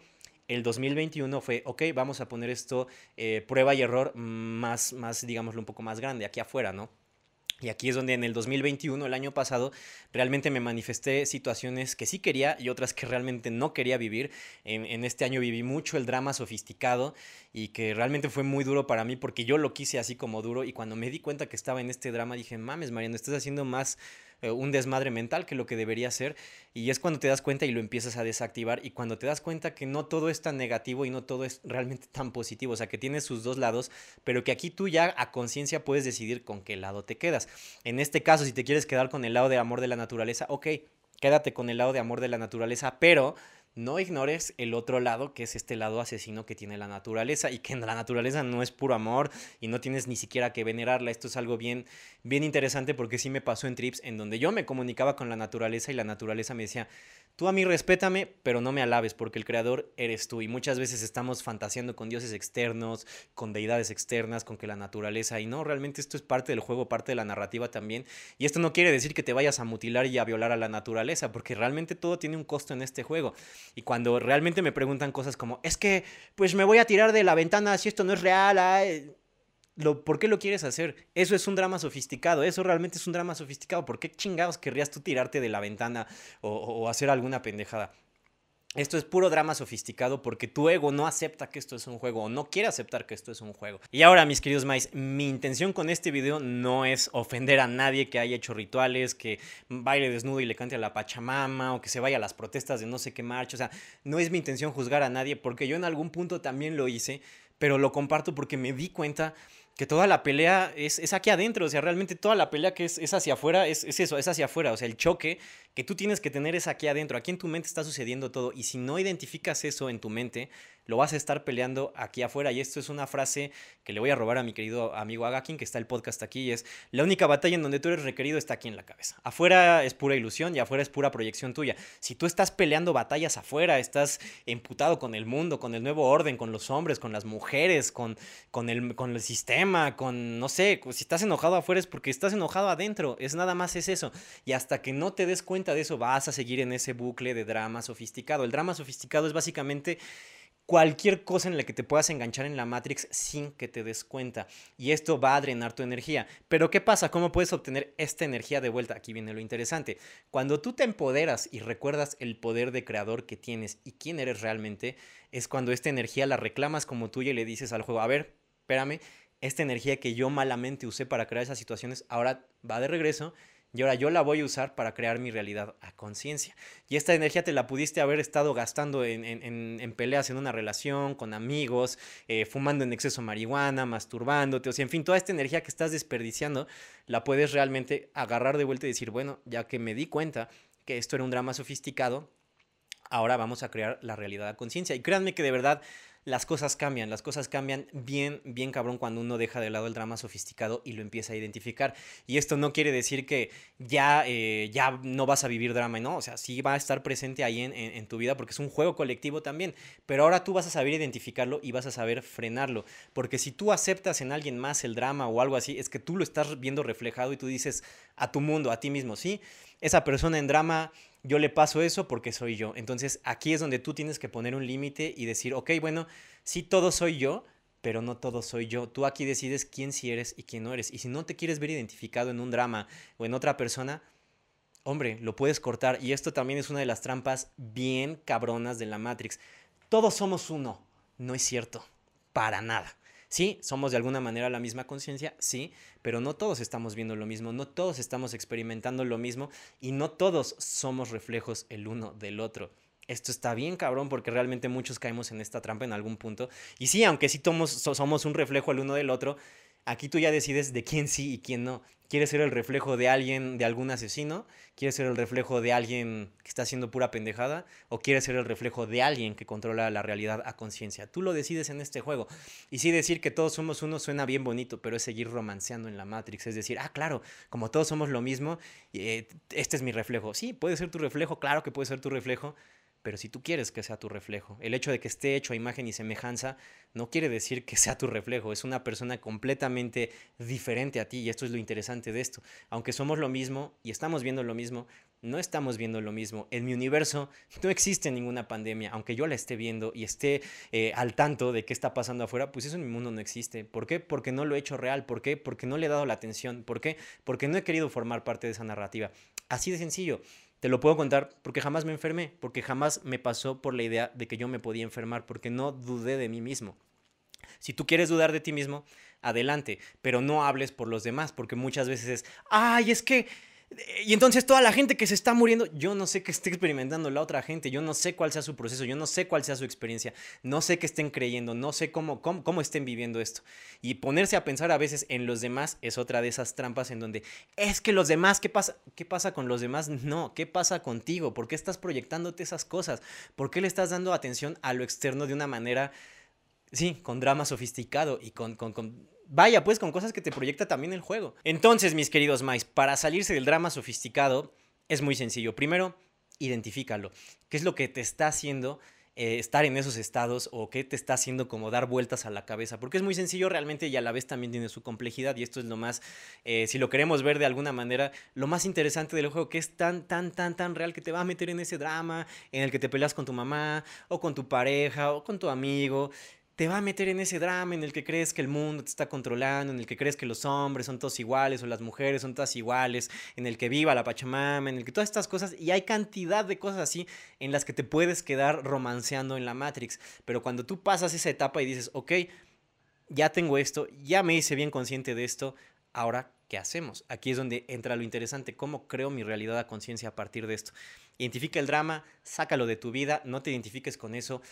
A: el 2021 fue, ok, vamos a poner esto eh, prueba y error más, más, digámoslo, un poco más grande, aquí afuera, ¿no? Y aquí es donde en el 2021, el año pasado, realmente me manifesté situaciones que sí quería y otras que realmente no quería vivir. En, en, este año viví mucho el drama sofisticado y que realmente fue muy duro para mí porque yo lo quise así como duro y cuando me di cuenta que estaba en este drama dije, mames, Mariano, estás haciendo más eh, un desmadre mental que lo que debería ser. Y es cuando te das cuenta y lo empiezas a desactivar. Y cuando te das cuenta que no todo es tan negativo y no todo es realmente tan positivo. O sea, que tiene sus dos lados, pero que aquí tú ya a conciencia puedes decidir con qué lado te quedas. En este caso, si te quieres quedar con el lado de amor de la naturaleza, ok, quédate con el lado de amor de la naturaleza, pero no ignores el otro lado, que es este lado asesino que tiene la naturaleza y que la naturaleza no es puro amor y no tienes ni siquiera que venerarla. Esto es algo bien, bien interesante porque sí me pasó en trips en donde yo me comunicaba con la naturaleza y la naturaleza me decía, Tú a mí respétame, pero no me alabes, porque el creador eres tú. Y muchas veces estamos fantaseando con dioses externos, con deidades externas, con que la naturaleza. Y no, realmente esto es parte del juego, parte de la narrativa también. Y esto no quiere decir que te vayas a mutilar y a violar a la naturaleza, porque realmente todo tiene un costo en este juego. Y cuando realmente me preguntan cosas como, es que, pues me voy a tirar de la ventana si esto no es real. ¿Por qué lo quieres hacer? Eso es un drama sofisticado, eso realmente es un drama sofisticado. ¿Por qué chingados querrías tú tirarte de la ventana o, hacer alguna pendejada? Esto es puro drama sofisticado porque tu ego no acepta que esto es un juego o no quiere aceptar que esto es un juego. Y ahora, mis queridos mais, mi intención con este video no es ofender a nadie que haya hecho rituales, que baile desnudo y le cante a la Pachamama o que se vaya a las protestas de no sé qué marcha. O sea, no es mi intención juzgar a nadie porque yo en algún punto también lo hice, pero lo comparto porque me di cuenta que toda la pelea es, es, aquí adentro, o sea, realmente toda la pelea que es, es hacia afuera es, es, eso, es hacia afuera, o sea, el choque que tú tienes que tener es aquí adentro, aquí en tu mente está sucediendo todo, y si no identificas eso en tu mente, lo vas a estar peleando aquí afuera. Y esto es una frase que le voy a robar a mi querido amigo Agakin, que está el podcast aquí, y es, la única batalla en donde tú eres requerido está aquí en la cabeza. Afuera es pura ilusión y afuera es pura proyección tuya. Si tú estás peleando batallas afuera, estás emputado con el mundo, con el nuevo orden, con los hombres, con las mujeres, con, con, el, con el sistema, con, no sé, si estás enojado afuera es porque estás enojado adentro, es nada más es eso. Y hasta que no te des cuenta de eso, vas a seguir en ese bucle de drama sofisticado. El drama sofisticado es básicamente cualquier cosa en la que te puedas enganchar en la Matrix sin que te des cuenta. Y esto va a drenar tu energía. Pero ¿qué pasa? ¿Cómo puedes obtener esta energía de vuelta? Aquí viene lo interesante. Cuando tú te empoderas y recuerdas el poder de creador que tienes y quién eres realmente, es cuando esta energía la reclamas como tuya y le dices al juego, a ver, espérame, esta energía que yo malamente usé para crear esas situaciones ahora va de regreso y ahora yo la voy a usar para crear mi realidad a conciencia. Y esta energía te la pudiste haber estado gastando en, peleas en una relación, con amigos, eh, fumando en exceso marihuana, masturbándote, o sea, en fin, toda esta energía que estás desperdiciando, la puedes realmente agarrar de vuelta y decir, bueno, ya que me di cuenta que esto era un drama sofisticado, ahora vamos a crear la realidad a conciencia. Y créanme que de verdad las cosas cambian, las cosas cambian bien, bien cabrón cuando uno deja de lado el drama sofisticado y lo empieza a identificar. Y esto no quiere decir que ya, eh, ya no vas a vivir drama, ¿no? O sea, sí va a estar presente ahí en, en, tu vida porque es un juego colectivo también, pero ahora tú vas a saber identificarlo y vas a saber frenarlo, porque si tú aceptas en alguien más el drama o algo así, es que tú lo estás viendo reflejado y tú dices a tu mundo, a ti mismo, ¿sí? Esa persona en drama yo le paso eso porque soy yo. Entonces aquí es donde tú tienes que poner un límite y decir, ok, bueno, sí todo soy yo, pero no todo soy yo. Tú aquí decides quién sí eres y quién no eres. Y si no te quieres ver identificado en un drama o en otra persona, hombre, lo puedes cortar. Y esto también es una de las trampas bien cabronas de la Matrix. Todos somos uno. No es cierto. Para nada. Sí, somos de alguna manera la misma conciencia, sí, pero no todos estamos viendo lo mismo, no todos estamos experimentando lo mismo y no todos somos reflejos el uno del otro. Esto está bien cabrón porque realmente muchos caemos en esta trampa en algún punto. Y sí, aunque sí somos un reflejo el uno del otro, Aquí tú ya decides de quién sí y quién no. ¿Quieres ser el reflejo de alguien, de algún asesino? ¿Quieres ser el reflejo de alguien que está haciendo pura pendejada? ¿O quieres ser el reflejo de alguien que controla la realidad a conciencia? Tú lo decides en este juego. Y sí decir que todos somos uno suena bien bonito, pero es seguir romanceando en la Matrix. Es decir, ah, claro, como todos somos lo mismo, eh, este es mi reflejo. Sí, puede ser tu reflejo, claro que puede ser tu reflejo, pero si tú quieres que sea tu reflejo, el hecho de que esté hecho a imagen y semejanza no quiere decir que sea tu reflejo, es una persona completamente diferente a ti y esto es lo interesante de esto. Aunque somos lo mismo y estamos viendo lo mismo, no estamos viendo lo mismo. En mi universo no existe ninguna pandemia, aunque yo la esté viendo y esté eh, al tanto de qué está pasando afuera, pues eso en mi mundo no existe. ¿Por qué? Porque no lo he hecho real. ¿Por qué? Porque no le he dado la atención. ¿Por qué? Porque no he querido formar parte de esa narrativa. Así de sencillo. Te lo puedo contar porque jamás me enfermé, porque jamás me pasó por la idea de que yo me podía enfermar, porque no dudé de mí mismo. Si tú quieres dudar de ti mismo, adelante, pero no hables por los demás, porque muchas veces es, ay, es que y entonces toda la gente que se está muriendo, yo no sé qué esté experimentando la otra gente, yo no sé cuál sea su proceso, yo no sé cuál sea su experiencia, no sé qué estén creyendo, no sé cómo, cómo, cómo, estén viviendo esto. Y ponerse a pensar a veces en los demás es otra de esas trampas en donde es que los demás, ¿qué pasa? ¿Qué pasa con los demás? No, ¿qué pasa contigo? ¿Por qué estás proyectándote esas cosas? ¿Por qué le estás dando atención a lo externo de una manera, sí, con drama sofisticado y con vaya, pues con cosas que te proyecta también el juego. Entonces, mis queridos Mais, para salirse del drama sofisticado es muy sencillo. Primero, identifícalo. ¿Qué es lo que te está haciendo eh, estar en esos estados o qué te está haciendo como dar vueltas a la cabeza? Porque es muy sencillo realmente y a la vez también tiene su complejidad y esto es lo más, eh, si lo queremos ver de alguna manera, lo más interesante del juego que es tan, tan, tan, tan real que te va a meter en ese drama en el que te peleas con tu mamá o con tu pareja o con tu amigo te va a meter en ese drama en el que crees que el mundo te está controlando, en el que crees que los hombres son todos iguales o las mujeres son todas iguales, en el que viva la Pachamama, en el que todas estas cosas, y hay cantidad de cosas así en las que te puedes quedar romanceando en la Matrix. Pero cuando tú pasas esa etapa y dices, ok, ya tengo esto, ya me hice bien consciente de esto, ahora, ¿qué hacemos? Aquí es donde entra lo interesante, cómo creo mi realidad a conciencia a partir de esto. Identifica el drama, sácalo de tu vida, no te identifiques con eso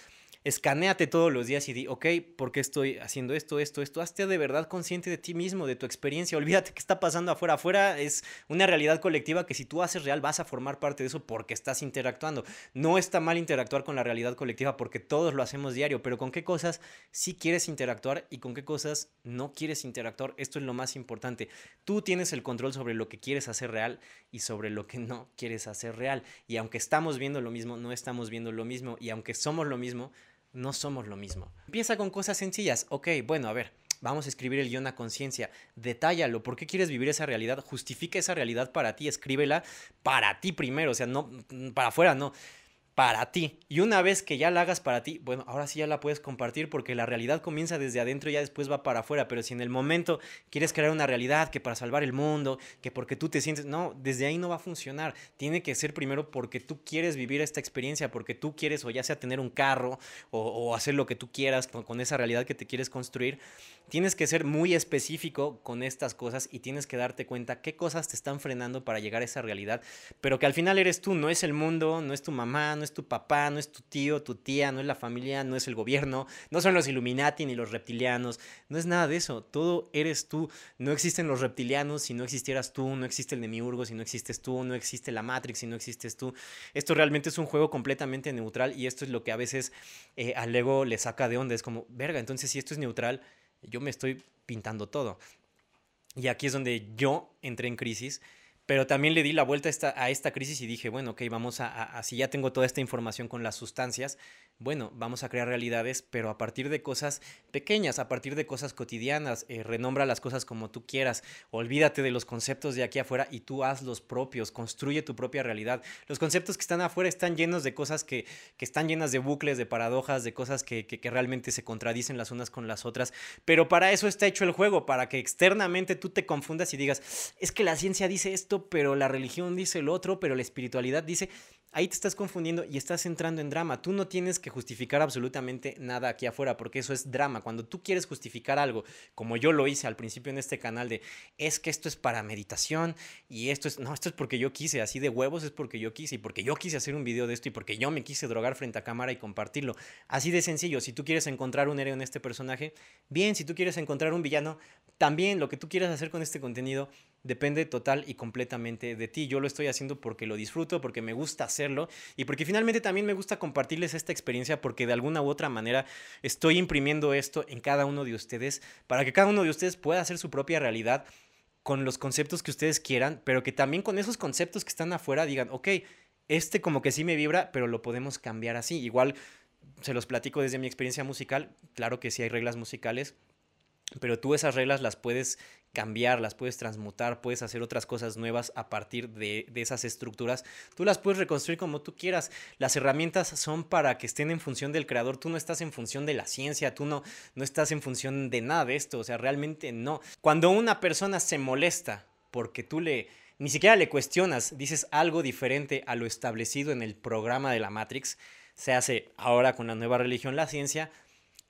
A: escaneate todos los días y di, ok, ¿por qué estoy haciendo esto, esto, esto? Hazte de verdad consciente de ti mismo, de tu experiencia. Olvídate qué está pasando afuera. Afuera es una realidad colectiva que si tú haces real vas a formar parte de eso porque estás interactuando. No está mal interactuar con la realidad colectiva porque todos lo hacemos diario, pero con qué cosas sí quieres interactuar y con qué cosas no quieres interactuar. Esto es lo más importante. Tú tienes el control sobre lo que quieres hacer real y sobre lo que no quieres hacer real. Y aunque estamos viendo lo mismo, no estamos viendo lo mismo. Y aunque somos lo mismo, no somos lo mismo. Empieza con cosas sencillas. Ok, bueno, a ver, vamos a escribir el guion a conciencia. Detállalo. ¿Por qué quieres vivir esa realidad? Justifica esa realidad para ti. Escríbela para ti primero. O sea, no para afuera, no para ti. Y una vez que ya la hagas para ti, bueno, ahora sí ya la puedes compartir porque la realidad comienza desde adentro y ya después va para afuera. Pero si en el momento quieres crear una realidad que para salvar el mundo, que porque tú te sientes, no, desde ahí no va a funcionar. Tiene que ser primero porque tú quieres vivir esta experiencia, porque tú quieres o ya sea tener un carro o, hacer lo que tú quieras con, con esa realidad que te quieres construir. Tienes que ser muy específico con estas cosas y tienes que darte cuenta qué cosas te están frenando para llegar a esa realidad, pero que al final eres tú, no es el mundo, no es tu mamá, no es tu papá, no es tu tío, tu tía, no es la familia, no es el gobierno, no son los Illuminati ni los reptilianos, no es nada de eso, todo eres tú, no existen los reptilianos si no existieras tú, no existe el demiurgo si no existes tú, no existe la Matrix si no existes tú, esto realmente es un juego completamente neutral y esto es lo que a veces eh, al ego le saca de onda, es como, verga, entonces si esto es neutral, yo me estoy pintando todo. Y aquí es donde yo entré en crisis pero también le di la vuelta a esta, crisis y dije, bueno, ok, vamos a, a, si ya tengo toda esta información con las sustancias, bueno, vamos a crear realidades, pero a partir de cosas pequeñas, a partir de cosas cotidianas, eh, renombra las cosas como tú quieras, olvídate de los conceptos de aquí afuera y tú haz los propios, construye tu propia realidad. Los conceptos que están afuera están llenos de cosas que, que están llenas de bucles, de paradojas, de cosas que, que realmente se contradicen las unas con las otras, pero para eso está hecho el juego, para que externamente tú te confundas y digas, es que la ciencia dice esto, pero la religión dice el otro, pero la espiritualidad dice ahí te estás confundiendo y estás entrando en drama. Tú no tienes que justificar absolutamente nada aquí afuera, porque eso es drama. Cuando tú quieres justificar algo, como yo lo hice al principio en este canal, de es que esto es para meditación y esto es, no, esto es porque yo quise, así de huevos es porque yo quise y porque yo quise hacer un video de esto y porque yo me quise drogar frente a cámara y compartirlo. Así de sencillo, si tú quieres encontrar un héroe en este personaje, bien, si tú quieres encontrar un villano, también lo que tú quieras hacer con este contenido depende total y completamente de ti. Yo lo estoy haciendo porque lo disfruto, porque me gusta hacerlo y porque finalmente también me gusta compartirles esta experiencia porque de alguna u otra manera estoy imprimiendo esto en cada uno de ustedes para que cada uno de ustedes pueda hacer su propia realidad con los conceptos que ustedes quieran, pero que también con esos conceptos que están afuera digan, ok, este como que sí me vibra, pero lo podemos cambiar así. Igual se los platico desde mi experiencia musical, claro que sí hay reglas musicales, pero tú esas reglas las puedes cambiar, las puedes transmutar, puedes hacer otras cosas nuevas a partir de, esas estructuras. Tú las puedes reconstruir como tú quieras. Las herramientas son para que estén en función del creador. Tú no estás en función de la ciencia, tú no, no estás en función de nada de esto. O sea, realmente no. Cuando una persona se molesta porque tú le... Ni siquiera le cuestionas, dices algo diferente a lo establecido en el programa de la Matrix, se hace ahora con la nueva religión, la ciencia,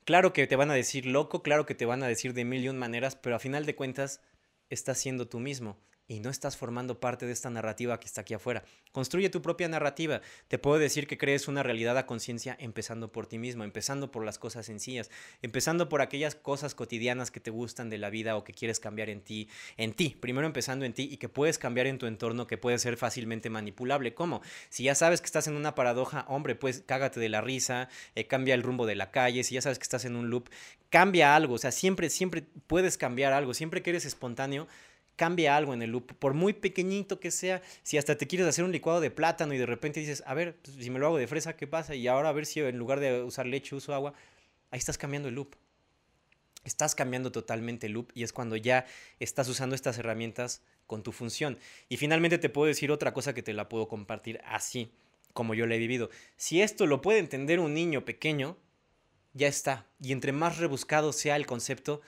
A: Claro que te van a decir loco, claro que te van a decir de mil y un maneras, pero a final de cuentas estás siendo tú mismo y no estás formando parte de esta narrativa que está aquí afuera. Construye tu propia narrativa. Te puedo decir que crees una realidad a conciencia empezando por ti mismo, empezando por las cosas sencillas, empezando por aquellas cosas cotidianas que te gustan de la vida o que quieres cambiar en ti, en ti, primero empezando en ti y que puedes cambiar en tu entorno que puede ser fácilmente manipulable. ¿Cómo? Si ya sabes que estás en una paradoja, hombre, pues cágate de la risa, eh, cambia el rumbo de la calle, si ya sabes que estás en un loop, cambia algo, o sea, siempre, siempre puedes cambiar algo, siempre que eres espontáneo, cambia algo en el loop, por muy pequeñito que sea, si hasta te quieres hacer un licuado de plátano y de repente dices, a ver, pues, si me lo hago de fresa, ¿qué pasa? Y ahora a ver si en lugar de usar leche uso agua, ahí estás cambiando el loop. Estás cambiando totalmente el loop y es cuando ya estás usando estas herramientas con tu función. Y finalmente te puedo decir otra cosa que te la puedo compartir así, como yo la he vivido. Si esto lo puede entender un niño pequeño, ya está. Y entre más rebuscado sea el concepto,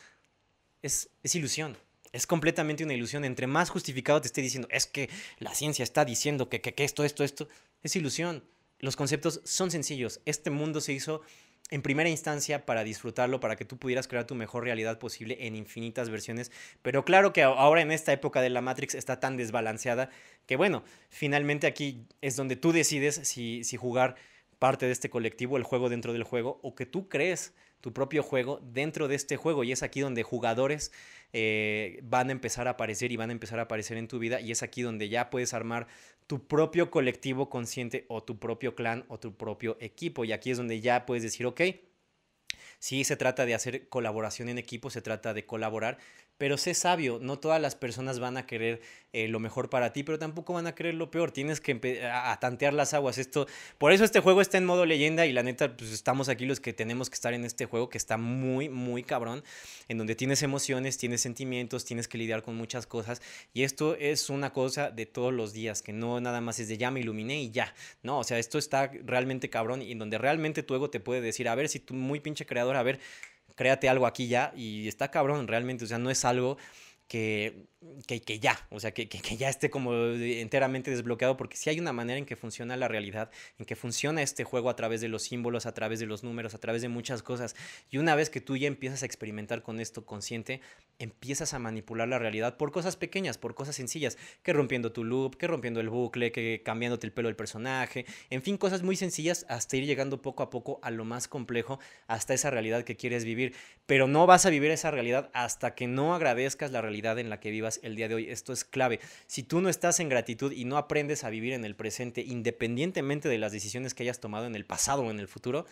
A: es, es ilusión. Es completamente una ilusión. Entre más justificado te esté diciendo, es que la ciencia está diciendo que, que, esto, esto, esto, es ilusión. Los conceptos son sencillos. Este mundo se hizo en primera instancia para disfrutarlo, para que tú pudieras crear tu mejor realidad posible en infinitas versiones. Pero claro que ahora en esta época de la Matrix está tan desbalanceada que bueno, finalmente aquí es donde tú decides si, si jugar parte de este colectivo, el juego dentro del juego, o que tú crees tu propio juego dentro de este juego. Y es aquí donde jugadores eh, van a empezar a aparecer y van a empezar a aparecer en tu vida. Y es aquí donde ya puedes armar tu propio colectivo consciente o tu propio clan o tu propio equipo. Y aquí es donde ya puedes decir, ok, sí se trata de hacer colaboración en equipo, se trata de colaborar, pero sé sabio, no todas las personas van a querer eh, lo mejor para ti, pero tampoco van a querer lo peor, tienes que a, tantear las aguas, esto, por eso este juego está en modo leyenda y la neta, pues estamos aquí los que tenemos que estar en este juego que está muy, muy cabrón, en donde tienes emociones, tienes sentimientos, tienes que lidiar con muchas cosas. Y esto es una cosa de todos los días, que no nada más es de ya me iluminé y ya, no, o sea, esto está realmente cabrón y en donde realmente tu ego te puede decir, a ver, si tú muy pinche creador, a ver, créate algo aquí ya y está cabrón realmente, o sea, no es algo que, que, ya, o sea, que, que, ya esté como enteramente desbloqueado, porque si hay una manera en que funciona la realidad, en que funciona este juego a través de los símbolos, a través de los números, a través de muchas cosas, y una vez que tú ya empiezas a experimentar con esto consciente, empiezas a manipular la realidad por cosas pequeñas, por cosas sencillas, que rompiendo tu loop, que rompiendo el bucle, que cambiándote el pelo del personaje, en fin, cosas muy sencillas hasta ir llegando poco a poco a lo más complejo, hasta esa realidad que quieres vivir, pero no vas a vivir esa realidad hasta que no agradezcas la realidad en la que vivas el día de hoy. Esto es clave. Si tú no estás en gratitud y no aprendes a vivir en el presente, independientemente de las decisiones que hayas tomado en el pasado o en el futuro,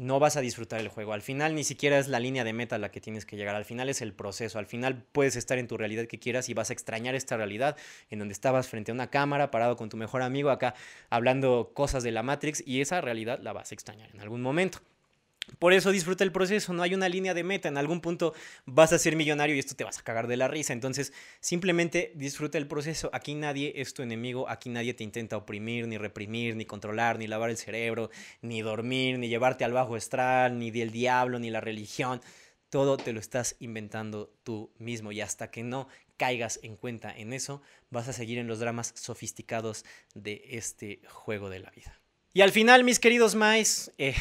A: no vas a disfrutar el juego. Al final ni siquiera es la línea de meta a la que tienes que llegar. Al final es el proceso. Al final puedes estar en tu realidad que quieras y vas a extrañar esta realidad en donde estabas frente a una cámara, parado con tu mejor amigo acá, hablando cosas de la Matrix y esa realidad la vas a extrañar en algún momento. Por eso disfruta el proceso, no hay una línea de meta, en algún punto vas a ser millonario y esto te vas a cagar de la risa, entonces simplemente disfruta el proceso, aquí nadie es tu enemigo, aquí nadie te intenta oprimir, ni reprimir, ni controlar, ni lavar el cerebro, ni dormir, ni llevarte al bajo astral, ni del diablo, ni la religión, todo te lo estás inventando tú mismo y hasta que no caigas en cuenta en eso, vas a seguir en los dramas sofisticados de este juego de la vida. Y al final, mis queridos mais, eh,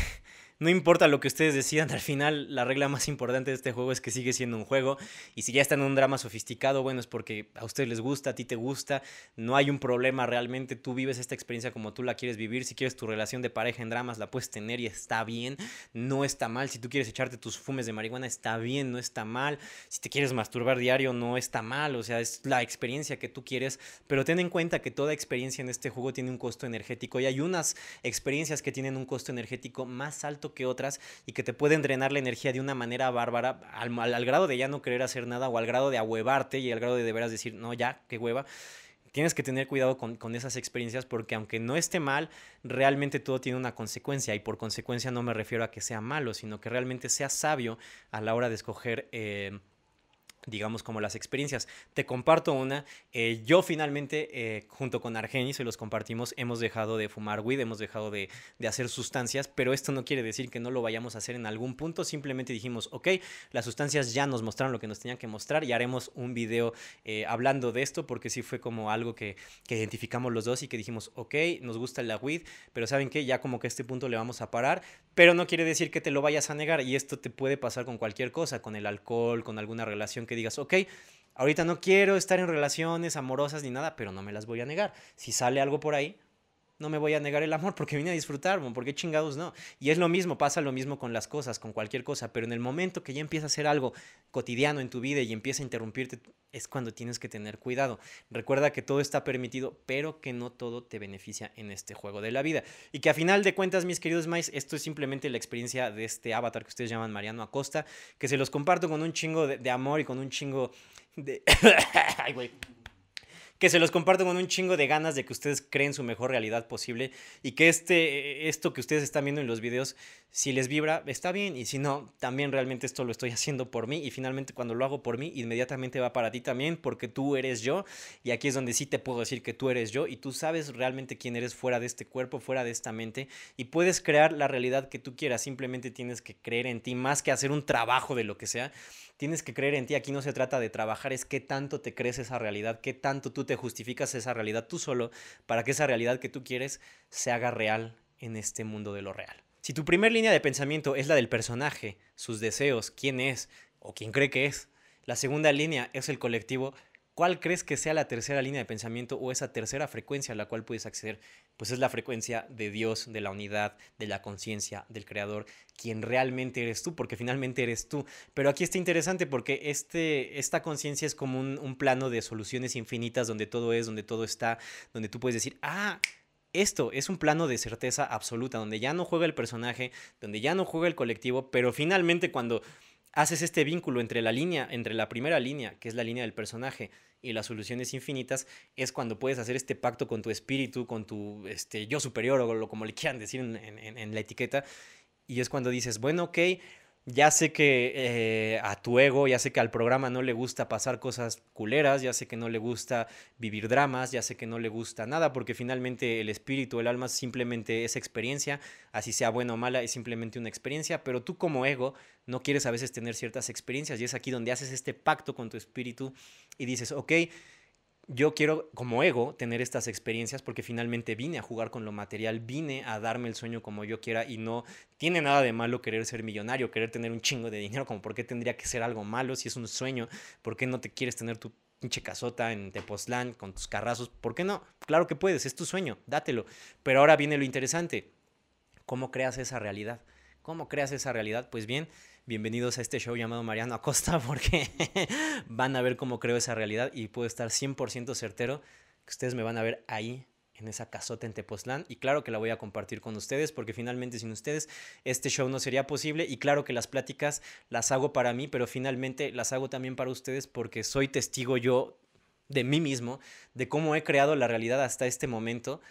A: no importa lo que ustedes decidan, al final la regla más importante de este juego es que sigue siendo un juego. Y si ya está en un drama sofisticado, bueno, es porque a ustedes les gusta, a ti te gusta, no hay un problema realmente. Tú vives esta experiencia como tú la quieres vivir. Si quieres tu relación de pareja en dramas, la puedes tener y está bien, no está mal. Si tú quieres echarte tus fumes de marihuana, está bien, no está mal. Si te quieres masturbar diario, no está mal. O sea, es la experiencia que tú quieres. Pero ten en cuenta que toda experiencia en este juego tiene un costo energético y hay unas experiencias que tienen un costo energético más alto que otras y que te pueden drenar la energía de una manera bárbara al, grado de ya no querer hacer nada o al grado de ahuevarte y al grado de de veras decir, no, ya, qué hueva tienes que tener cuidado con, con, esas experiencias porque aunque no esté mal, realmente todo tiene una consecuencia y por consecuencia no me refiero a que sea malo, sino que realmente sea sabio a la hora de escoger eh, digamos como las experiencias. Te comparto una, eh, yo finalmente eh, junto con Argenis, se los compartimos, hemos dejado de fumar weed, hemos dejado de, de, hacer sustancias, pero esto no quiere decir que no lo vayamos a hacer en algún punto, simplemente dijimos, ok, las sustancias ya nos mostraron lo que nos tenían que mostrar y haremos un video eh, hablando de esto porque sí fue como algo que, que, identificamos los dos y que dijimos, ok, nos gusta la weed, pero saben que ya como que a este punto le vamos a parar, pero no quiere decir que te lo vayas a negar y esto te puede pasar con cualquier cosa, con el alcohol, con alguna relación que digas, ok, ahorita no quiero estar en relaciones amorosas ni nada, pero no me las voy a negar. Si sale algo por ahí, no me voy a negar el amor porque vine a disfrutar, porque chingados no. Y es lo mismo, pasa lo mismo con las cosas, con cualquier cosa, pero en el momento que ya empieza a ser algo cotidiano en tu vida y empieza a interrumpirte, es cuando tienes que tener cuidado. Recuerda que todo está permitido, pero que no todo te beneficia en este juego de la vida. Y que a final de cuentas, mis queridos mais, esto es simplemente la experiencia de este avatar que ustedes llaman Mariano Acosta, que se los comparto con un chingo de, de amor y con un chingo de... [LAUGHS] Ay, güey que se los comparto con un chingo de ganas de que ustedes creen su mejor realidad posible y que este, esto que ustedes están viendo en los videos, si les vibra, está bien y si no, también realmente esto lo estoy haciendo por mí y finalmente cuando lo hago por mí, inmediatamente va para ti también porque tú eres yo y aquí es donde sí te puedo decir que tú eres yo y tú sabes realmente quién eres fuera de este cuerpo, fuera de esta mente y puedes crear la realidad que tú quieras, simplemente tienes que creer en ti más que hacer un trabajo de lo que sea tienes que creer en ti. Aquí no se trata de trabajar, es qué tanto te crees esa realidad, qué tanto tú te justificas esa realidad tú solo para que esa realidad que tú quieres se haga real en este mundo de lo real. Si tu primer línea de pensamiento es la del personaje, sus deseos, quién es o quién cree que es, la segunda línea es el colectivo, ¿Cuál crees que sea la tercera línea de pensamiento o esa tercera frecuencia a la cual puedes acceder? Pues es la frecuencia de Dios, de la unidad, de la conciencia, del Creador, quien realmente eres tú, porque finalmente eres tú. Pero aquí está interesante porque este, esta conciencia es como un, un plano de soluciones infinitas donde todo es, donde todo está, donde tú puedes decir, ah, esto es un plano de certeza absoluta, donde ya no juega el personaje, donde ya no juega el colectivo, pero finalmente cuando haces este vínculo entre la línea, entre la primera línea, que es la línea del personaje, y las soluciones infinitas, es cuando puedes hacer este pacto con tu espíritu, con tu este, yo superior, o lo, como le quieran decir en, en la etiqueta, y es cuando dices, bueno, ok, ya sé que eh, a tu ego, ya sé que al programa no le gusta pasar cosas culeras, ya sé que no le gusta vivir dramas, ya sé que no le gusta nada, porque finalmente el espíritu, el alma simplemente es experiencia, así sea buena o mala, es simplemente una experiencia, pero tú como ego no quieres a veces tener ciertas experiencias y es aquí donde haces este pacto con tu espíritu y dices, ok, yo quiero como ego tener estas experiencias porque finalmente vine a jugar con lo material, vine a darme el sueño como yo quiera y no tiene nada de malo querer ser millonario, querer tener un chingo de dinero, como por qué tendría que ser algo malo si es un sueño, por qué no te quieres tener tu pinche casota en Tepoztlán con tus carrazos, ¿por qué no? Claro que puedes, es tu sueño, dátelo. Pero ahora viene lo interesante, ¿cómo creas esa realidad? ¿Cómo creas esa realidad? Pues bien, bienvenidos a este show llamado Mariano Acosta [LAUGHS] porque van a ver cómo creo esa realidad y puedo estar 100% certero que ustedes me van a ver ahí en esa casota en Tepoztlán. Y claro que la voy a compartir con ustedes porque finalmente sin ustedes este show no sería posible. Y claro que las pláticas las hago para mí pero finalmente las hago también para ustedes porque soy testigo yo de mí mismo de cómo he creado la realidad hasta este momento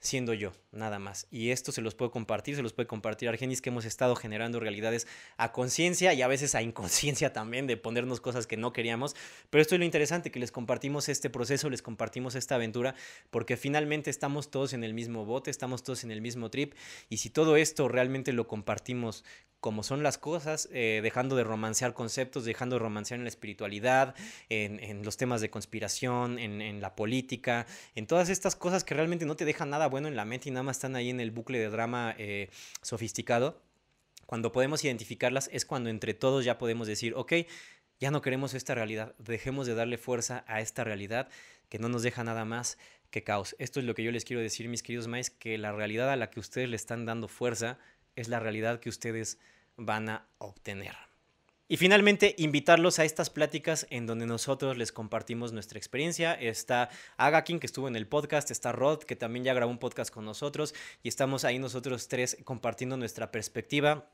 A: siendo yo, nada más. Y esto se los puedo compartir, se los puede compartir Argenis, que hemos estado generando realidades a conciencia y a veces a inconsciencia [LAUGHS] también de ponernos cosas que no queríamos. Pero esto es lo interesante, que les compartimos este proceso, les compartimos esta aventura, porque finalmente estamos todos en el mismo bote, estamos todos en el mismo trip. Y si todo esto realmente lo compartimos como son las cosas, eh, dejando de romancear conceptos, dejando de romancear en la espiritualidad, en, los temas de conspiración, en, la política, en todas estas cosas que realmente no te dejan nada bueno en la mente y nada más están ahí en el bucle de drama eh, sofisticado. Cuando podemos identificarlas es cuando entre todos ya podemos decir, ok, ya no queremos esta realidad, dejemos de darle fuerza a esta realidad que no nos deja nada más que caos. Esto es lo que yo les quiero decir, mis queridos maes, que la realidad a la que ustedes le están dando fuerza es la realidad que ustedes van a obtener. Y finalmente, invitarlos a estas pláticas en donde nosotros les compartimos nuestra experiencia. Está Agakin, que estuvo en el podcast, está Rod, que también ya grabó un podcast con nosotros, y estamos ahí nosotros tres compartiendo nuestra perspectiva,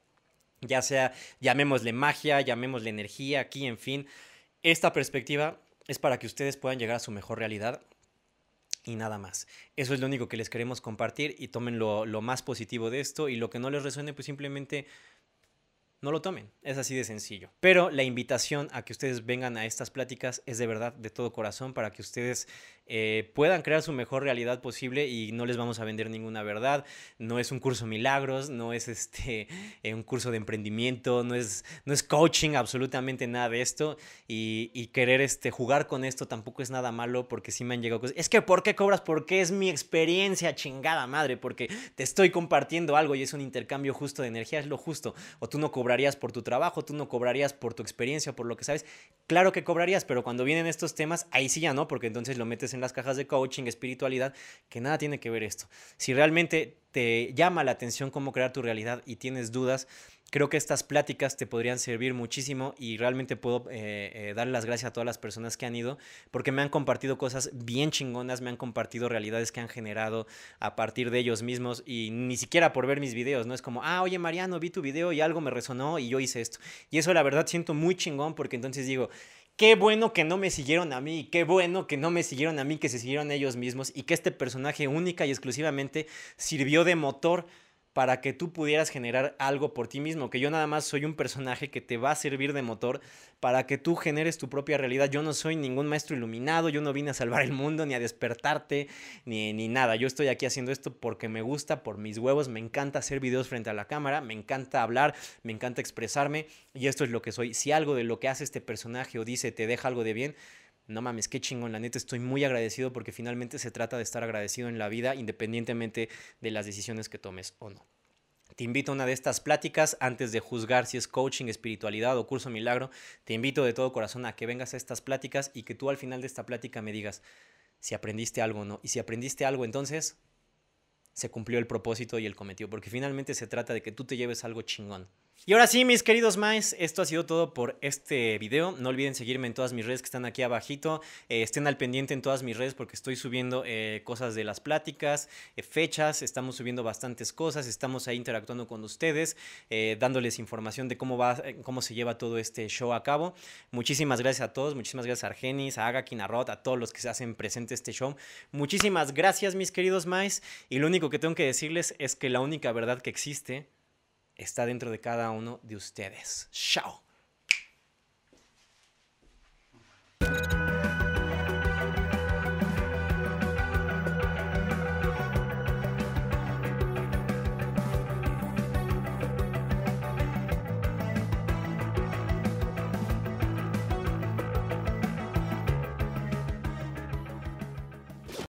A: ya sea, llamémosle magia, llamémosle energía, aquí, en fin. Esta perspectiva es para que ustedes puedan llegar a su mejor realidad y nada más. Eso es lo único que les queremos compartir y tomen lo, lo, más positivo de esto y lo que no les resuene, pues simplemente no lo tomen. Es así de sencillo. Pero la invitación a que ustedes vengan a estas pláticas es de verdad de todo corazón para que ustedes eh, puedan crear su mejor realidad posible y no les vamos a vender ninguna verdad. No es un curso milagros, no es este, [LAUGHS] eh, un curso de emprendimiento, no es, no es coaching, absolutamente nada de esto. Y, y, querer este, jugar con esto tampoco es nada malo porque sí me han llegado cosas. Es que ¿por qué cobras? Porque es mi experiencia, chingada madre, porque te estoy compartiendo algo y es un intercambio justo de energía, es lo justo. O tú no cobrarías por tu trabajo, tú no cobrarías por tu experiencia, por lo que sabes. Claro que cobrarías, pero cuando vienen estos temas, ahí sí ya no, porque entonces lo metes en las cajas de coaching, espiritualidad, que nada tiene que ver esto. Si realmente te llama la atención cómo crear tu realidad y tienes dudas, creo que estas pláticas te podrían servir muchísimo y realmente puedo eh, eh, dar las gracias a todas las personas que han ido porque me han compartido cosas bien chingonas, me han compartido realidades que han generado a partir de ellos mismos y ni siquiera por ver mis videos, no es como, ah, oye Mariano, vi tu video y algo me resonó y yo hice esto. Y eso la verdad siento muy chingón porque entonces digo, Qué bueno que no me siguieron a mí, qué bueno que no me siguieron a mí, que se siguieron ellos mismos y que este personaje única y exclusivamente sirvió de motor para que tú pudieras generar algo por ti mismo, que yo nada más soy un personaje que te va a servir de motor para que tú generes tu propia realidad. Yo no soy ningún maestro iluminado, yo no vine a salvar el mundo, ni a despertarte, ni, ni nada. Yo estoy aquí haciendo esto porque me gusta, por mis huevos, me encanta hacer videos frente a la cámara, me encanta hablar, me encanta expresarme, y esto es lo que soy. Si algo de lo que hace este personaje o dice te deja algo de bien, no mames, qué chingón, la neta estoy muy agradecido porque finalmente se trata de estar agradecido en la vida independientemente de las decisiones que tomes o no. te invito a una de estas pláticas antes de juzgar si es coaching, espiritualidad o curso milagro. Te invito de todo corazón a que vengas a estas pláticas y que tú al final de esta plática me digas si aprendiste algo o no. Y si aprendiste algo, entonces se cumplió el propósito y el cometido, porque finalmente se trata de que tú te lleves algo chingón. Y ahora sí, mis queridos mais, esto ha sido todo por este video. No olviden seguirme en todas mis redes que están aquí abajito. Eh, estén al pendiente en todas mis redes porque estoy subiendo eh, cosas de las pláticas, eh, fechas, estamos subiendo bastantes cosas, estamos ahí interactuando con ustedes, dándoles información de cómo va, cómo se lleva todo este show a cabo. Muchísimas gracias a todos, muchísimas gracias a Argenis, a Agakin, a Rod, a todos los que se hacen presente este show. Muchísimas gracias, mis queridos mais. Y lo único que tengo que decirles es que la única verdad que existe está dentro de cada uno de ustedes. Chao.